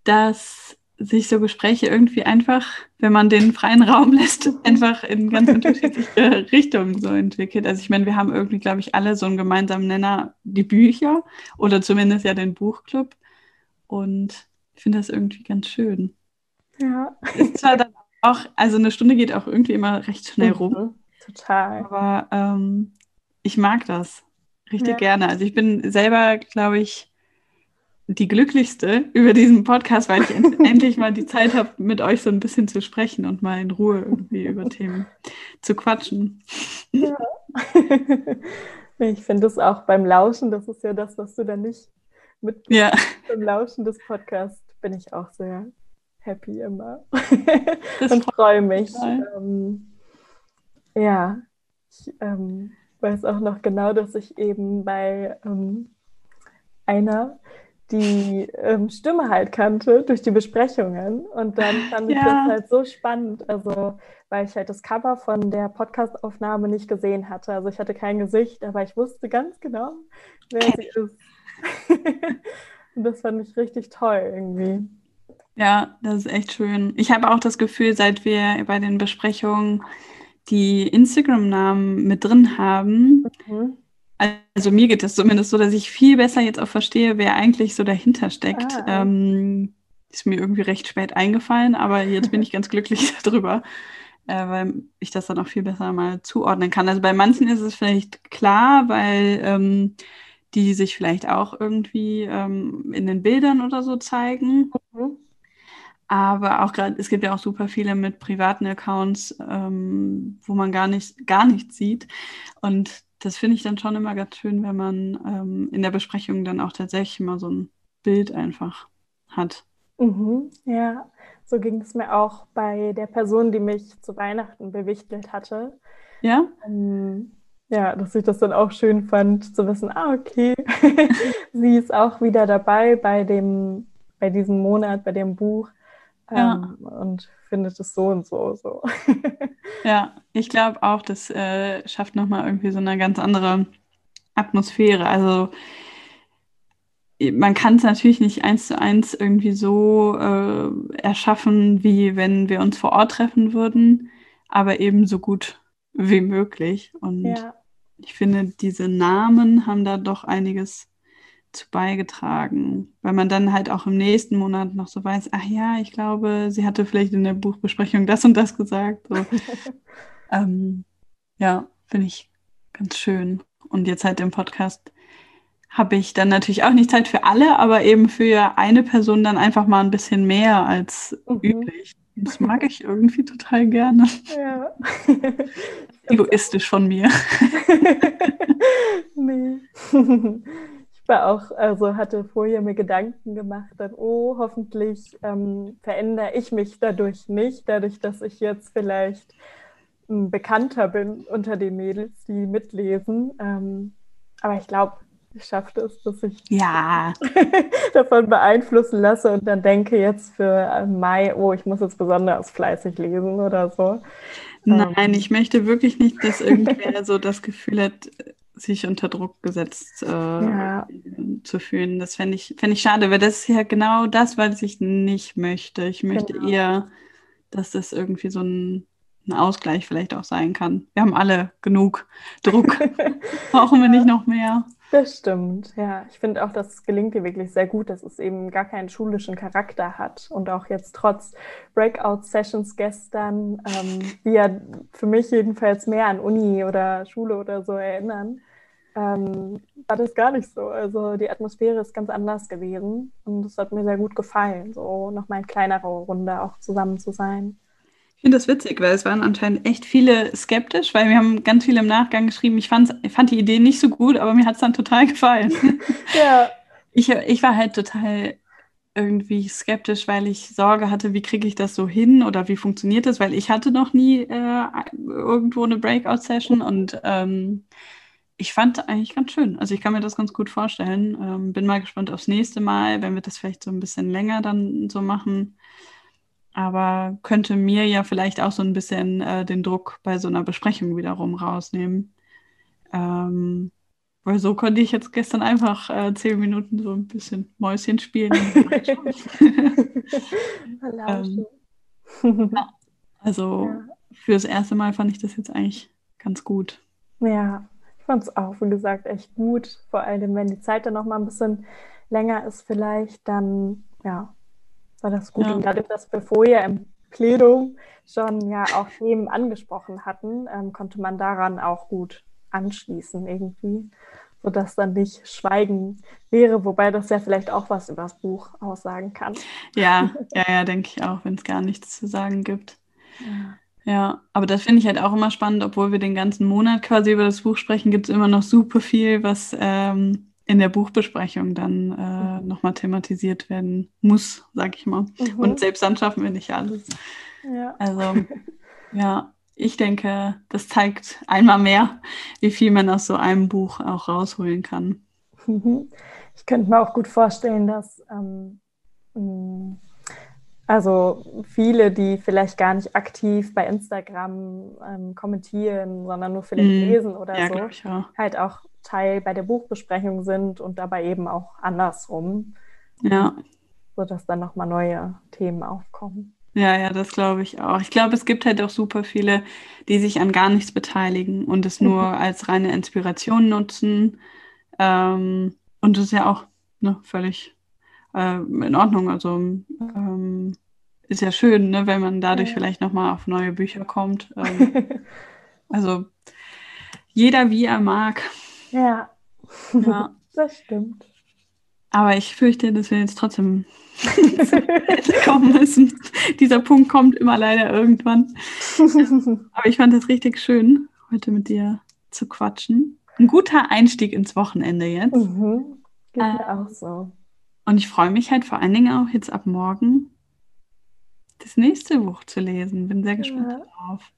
S1: dass sich so Gespräche irgendwie einfach, wenn man den freien Raum [LAUGHS] lässt, einfach in ganz [LAUGHS] unterschiedliche Richtungen so entwickelt. Also ich meine, wir haben irgendwie, glaube ich, alle so einen gemeinsamen Nenner, die Bücher oder zumindest ja den Buchclub. Und ich finde das irgendwie ganz schön.
S2: Ja.
S1: Ist zwar dann auch, also eine Stunde geht auch irgendwie immer recht schnell rum. Mhm,
S2: total.
S1: Aber ähm, ich mag das richtig ja. gerne. Also ich bin selber, glaube ich, die glücklichste über diesen Podcast, weil ich endlich mal die Zeit habe, mit euch so ein bisschen zu sprechen und mal in Ruhe irgendwie über Themen zu quatschen. Ja.
S2: Ich finde es auch beim Lauschen, das ist ja das, was du dann nicht mit
S1: ja.
S2: beim Lauschen des Podcasts bin ich auch sehr happy immer und freue mich. Ähm, ja, ich ähm, weiß auch noch genau, dass ich eben bei ähm, einer die ähm, Stimme halt kannte durch die Besprechungen. Und dann fand ich ja. das halt so spannend. Also, weil ich halt das Cover von der Podcastaufnahme nicht gesehen hatte. Also ich hatte kein Gesicht, aber ich wusste ganz genau, wer sie ist. [LAUGHS] Und das fand ich richtig toll irgendwie.
S1: Ja, das ist echt schön. Ich habe auch das Gefühl, seit wir bei den Besprechungen die Instagram-Namen mit drin haben, mhm. Also mir geht es zumindest so, dass ich viel besser jetzt auch verstehe, wer eigentlich so dahinter steckt. Ah. Ähm, ist mir irgendwie recht spät eingefallen, aber jetzt bin ich ganz glücklich [LAUGHS] darüber, äh, weil ich das dann auch viel besser mal zuordnen kann. Also bei manchen ist es vielleicht klar, weil ähm, die sich vielleicht auch irgendwie ähm, in den Bildern oder so zeigen. Mhm. Aber auch gerade, es gibt ja auch super viele mit privaten Accounts, ähm, wo man gar nicht, gar nichts sieht. Und das finde ich dann schon immer ganz schön, wenn man ähm, in der Besprechung dann auch tatsächlich mal so ein Bild einfach hat.
S2: Mhm, ja, so ging es mir auch bei der Person, die mich zu Weihnachten bewichtelt hatte.
S1: Ja?
S2: Ähm, ja, dass ich das dann auch schön fand, zu wissen, ah, okay, [LAUGHS] sie ist auch wieder dabei bei dem, bei diesem Monat, bei dem Buch. Ja. Ähm, und findet es so und so. so. [LAUGHS]
S1: ja, ich glaube auch, das äh, schafft nochmal irgendwie so eine ganz andere Atmosphäre. Also man kann es natürlich nicht eins zu eins irgendwie so äh, erschaffen, wie wenn wir uns vor Ort treffen würden, aber eben so gut wie möglich. Und ja. ich finde, diese Namen haben da doch einiges zu beigetragen, weil man dann halt auch im nächsten Monat noch so weiß, ach ja, ich glaube, sie hatte vielleicht in der Buchbesprechung das und das gesagt. So. [LAUGHS] ähm, ja, finde ich ganz schön. Und jetzt halt im Podcast habe ich dann natürlich auch nicht Zeit für alle, aber eben für eine Person dann einfach mal ein bisschen mehr als mhm. üblich. Das mag ich irgendwie total gerne. Ja. [LAUGHS] Egoistisch von mir. [LAUGHS]
S2: nee. War auch, also hatte vorher mir Gedanken gemacht, dann, oh, hoffentlich ähm, verändere ich mich dadurch nicht, dadurch, dass ich jetzt vielleicht ähm, bekannter bin unter den Mädels, die mitlesen. Ähm, aber ich glaube, ich schaffe das, dass ich
S1: ja. [LAUGHS]
S2: davon beeinflussen lasse und dann denke jetzt für Mai, oh, ich muss jetzt besonders fleißig lesen oder so.
S1: Nein, ähm. ich möchte wirklich nicht, dass irgendwer [LAUGHS] so das Gefühl hat, sich unter Druck gesetzt äh, ja. zu fühlen. Das fände ich, fänd ich schade, weil das ist ja genau das, was ich nicht möchte. Ich möchte genau. eher, dass das irgendwie so ein ein Ausgleich vielleicht auch sein kann. Wir haben alle genug [LAUGHS] Druck. Brauchen wir nicht noch mehr.
S2: Das stimmt, ja. Ich finde auch, das gelingt dir wirklich sehr gut, dass es eben gar keinen schulischen Charakter hat. Und auch jetzt trotz Breakout-Sessions gestern, ähm, die ja für mich jedenfalls mehr an Uni oder Schule oder so erinnern, ähm, war das gar nicht so. Also die Atmosphäre ist ganz anders gewesen und es hat mir sehr gut gefallen, so nochmal in kleinerer Runde auch zusammen zu sein.
S1: Ich finde das witzig, weil es waren anscheinend echt viele skeptisch, weil wir haben ganz viele im Nachgang geschrieben, ich, ich fand die Idee nicht so gut, aber mir hat es dann total gefallen. [LAUGHS] ja. Ich, ich war halt total irgendwie skeptisch, weil ich Sorge hatte, wie kriege ich das so hin oder wie funktioniert das, weil ich hatte noch nie äh, irgendwo eine Breakout-Session und ähm, ich fand eigentlich ganz schön. Also ich kann mir das ganz gut vorstellen. Ähm, bin mal gespannt aufs nächste Mal, wenn wir das vielleicht so ein bisschen länger dann so machen aber könnte mir ja vielleicht auch so ein bisschen äh, den Druck bei so einer Besprechung wiederum rausnehmen. Ähm, weil so konnte ich jetzt gestern einfach äh, zehn Minuten so ein bisschen Mäuschen spielen. [LAUGHS] [LAUGHS] ähm, [LAUGHS] also ja. fürs erste Mal fand ich das jetzt eigentlich ganz gut.
S2: Ja, fand es auch, wie gesagt, echt gut. Vor allem, wenn die Zeit dann noch mal ein bisschen länger ist, vielleicht, dann ja, war das gut. Ja. Und dadurch, dass wir vorher im Plenum schon ja auch Themen angesprochen hatten, ähm, konnte man daran auch gut anschließen irgendwie, sodass dann nicht Schweigen wäre, wobei das ja vielleicht auch was über das Buch aussagen kann.
S1: Ja, [LAUGHS] ja, ja, denke ich auch, wenn es gar nichts zu sagen gibt. Ja. Ja, aber das finde ich halt auch immer spannend, obwohl wir den ganzen Monat quasi über das Buch sprechen, gibt es immer noch super viel, was ähm, in der Buchbesprechung dann äh, mhm. nochmal thematisiert werden muss, sag ich mal. Mhm. Und selbst dann schaffen wir nicht alles. Ja. Also, [LAUGHS] ja, ich denke, das zeigt einmal mehr, wie viel man aus so einem Buch auch rausholen kann.
S2: Mhm. Ich könnte mir auch gut vorstellen, dass ähm, also viele, die vielleicht gar nicht aktiv bei Instagram ähm, kommentieren, sondern nur vielleicht mm. lesen oder ja, so, auch. halt auch Teil bei der Buchbesprechung sind und dabei eben auch andersrum.
S1: Ja.
S2: Sodass dann nochmal neue Themen aufkommen.
S1: Ja, ja, das glaube ich auch. Ich glaube, es gibt halt auch super viele, die sich an gar nichts beteiligen und es nur mhm. als reine Inspiration nutzen. Ähm, und das ist ja auch ne, völlig äh, in Ordnung. Also ähm, ist ja schön, ne, wenn man dadurch ja. vielleicht nochmal auf neue Bücher kommt. [LAUGHS] Ähm, also jeder wie er mag.
S2: Ja. ja. [LAUGHS] das stimmt.
S1: Aber ich fürchte, dass wir jetzt trotzdem [LAUGHS] kommen müssen. Dieser Punkt kommt immer leider irgendwann. Aber ich fand es richtig schön, heute mit dir zu quatschen. Ein guter Einstieg ins Wochenende jetzt.
S2: Mhm. Geht äh, auch so.
S1: Und ich freue mich halt vor allen Dingen auch jetzt ab morgen das nächste Buch zu lesen. Bin sehr gespannt ja. darauf.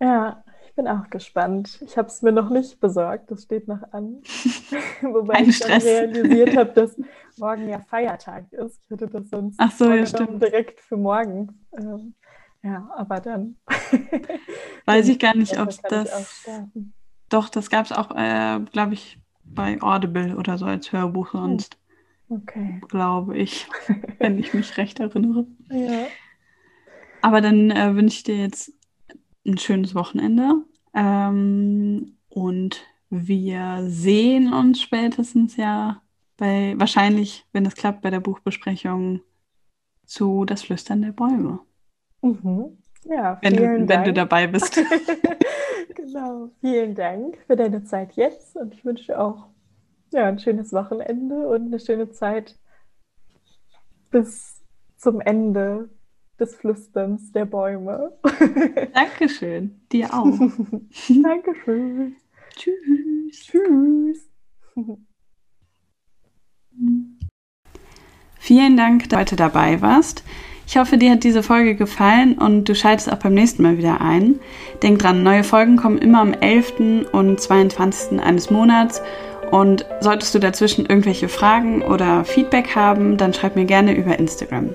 S2: Ja, bin auch gespannt. Ich habe es mir noch nicht besorgt, das steht noch an. [LAUGHS] Wobei
S1: Kein
S2: ich dann
S1: Stress.
S2: realisiert habe, dass [LAUGHS] morgen ja Feiertag ist. Ich hätte das sonst
S1: Ach so, ja,
S2: direkt für morgen. Ähm, ja, aber dann. [LAUGHS]
S1: Weiß ich gar nicht,
S2: Dann
S1: ob
S2: ich
S1: das. Doch, das gab es auch, äh, glaube ich, bei Audible oder so als Hörbuch sonst,
S2: Okay.
S1: glaube ich, wenn ich mich recht erinnere.
S2: Ja.
S1: Aber dann äh, wünsche ich dir jetzt ein schönes Wochenende. Ähm, und wir sehen uns spätestens ja bei, wahrscheinlich, wenn es klappt, bei der Buchbesprechung zu Das Flüstern der Bäume.
S2: Mhm. Ja,
S1: Wenn,
S2: vielen
S1: du, wenn du dabei bist. [LAUGHS] [LAUGHS]
S2: genau. Vielen Dank für deine Zeit jetzt und ich wünsche dir auch ja, ein schönes Wochenende und eine schöne Zeit bis zum Ende des Flüsterns der Bäume. [LAUGHS]
S1: Dankeschön. Dir auch. [LAUGHS]
S2: Dankeschön.
S1: Tschüss.
S2: Tschüss.
S1: Vielen Dank, dass du heute dabei warst. Ich hoffe, dir hat diese Folge gefallen und du schaltest auch beim nächsten Mal wieder ein. Denk dran, neue Folgen kommen immer am 11. und 22. eines Monats. Und solltest du dazwischen irgendwelche Fragen oder Feedback haben, dann schreib mir gerne über Instagram.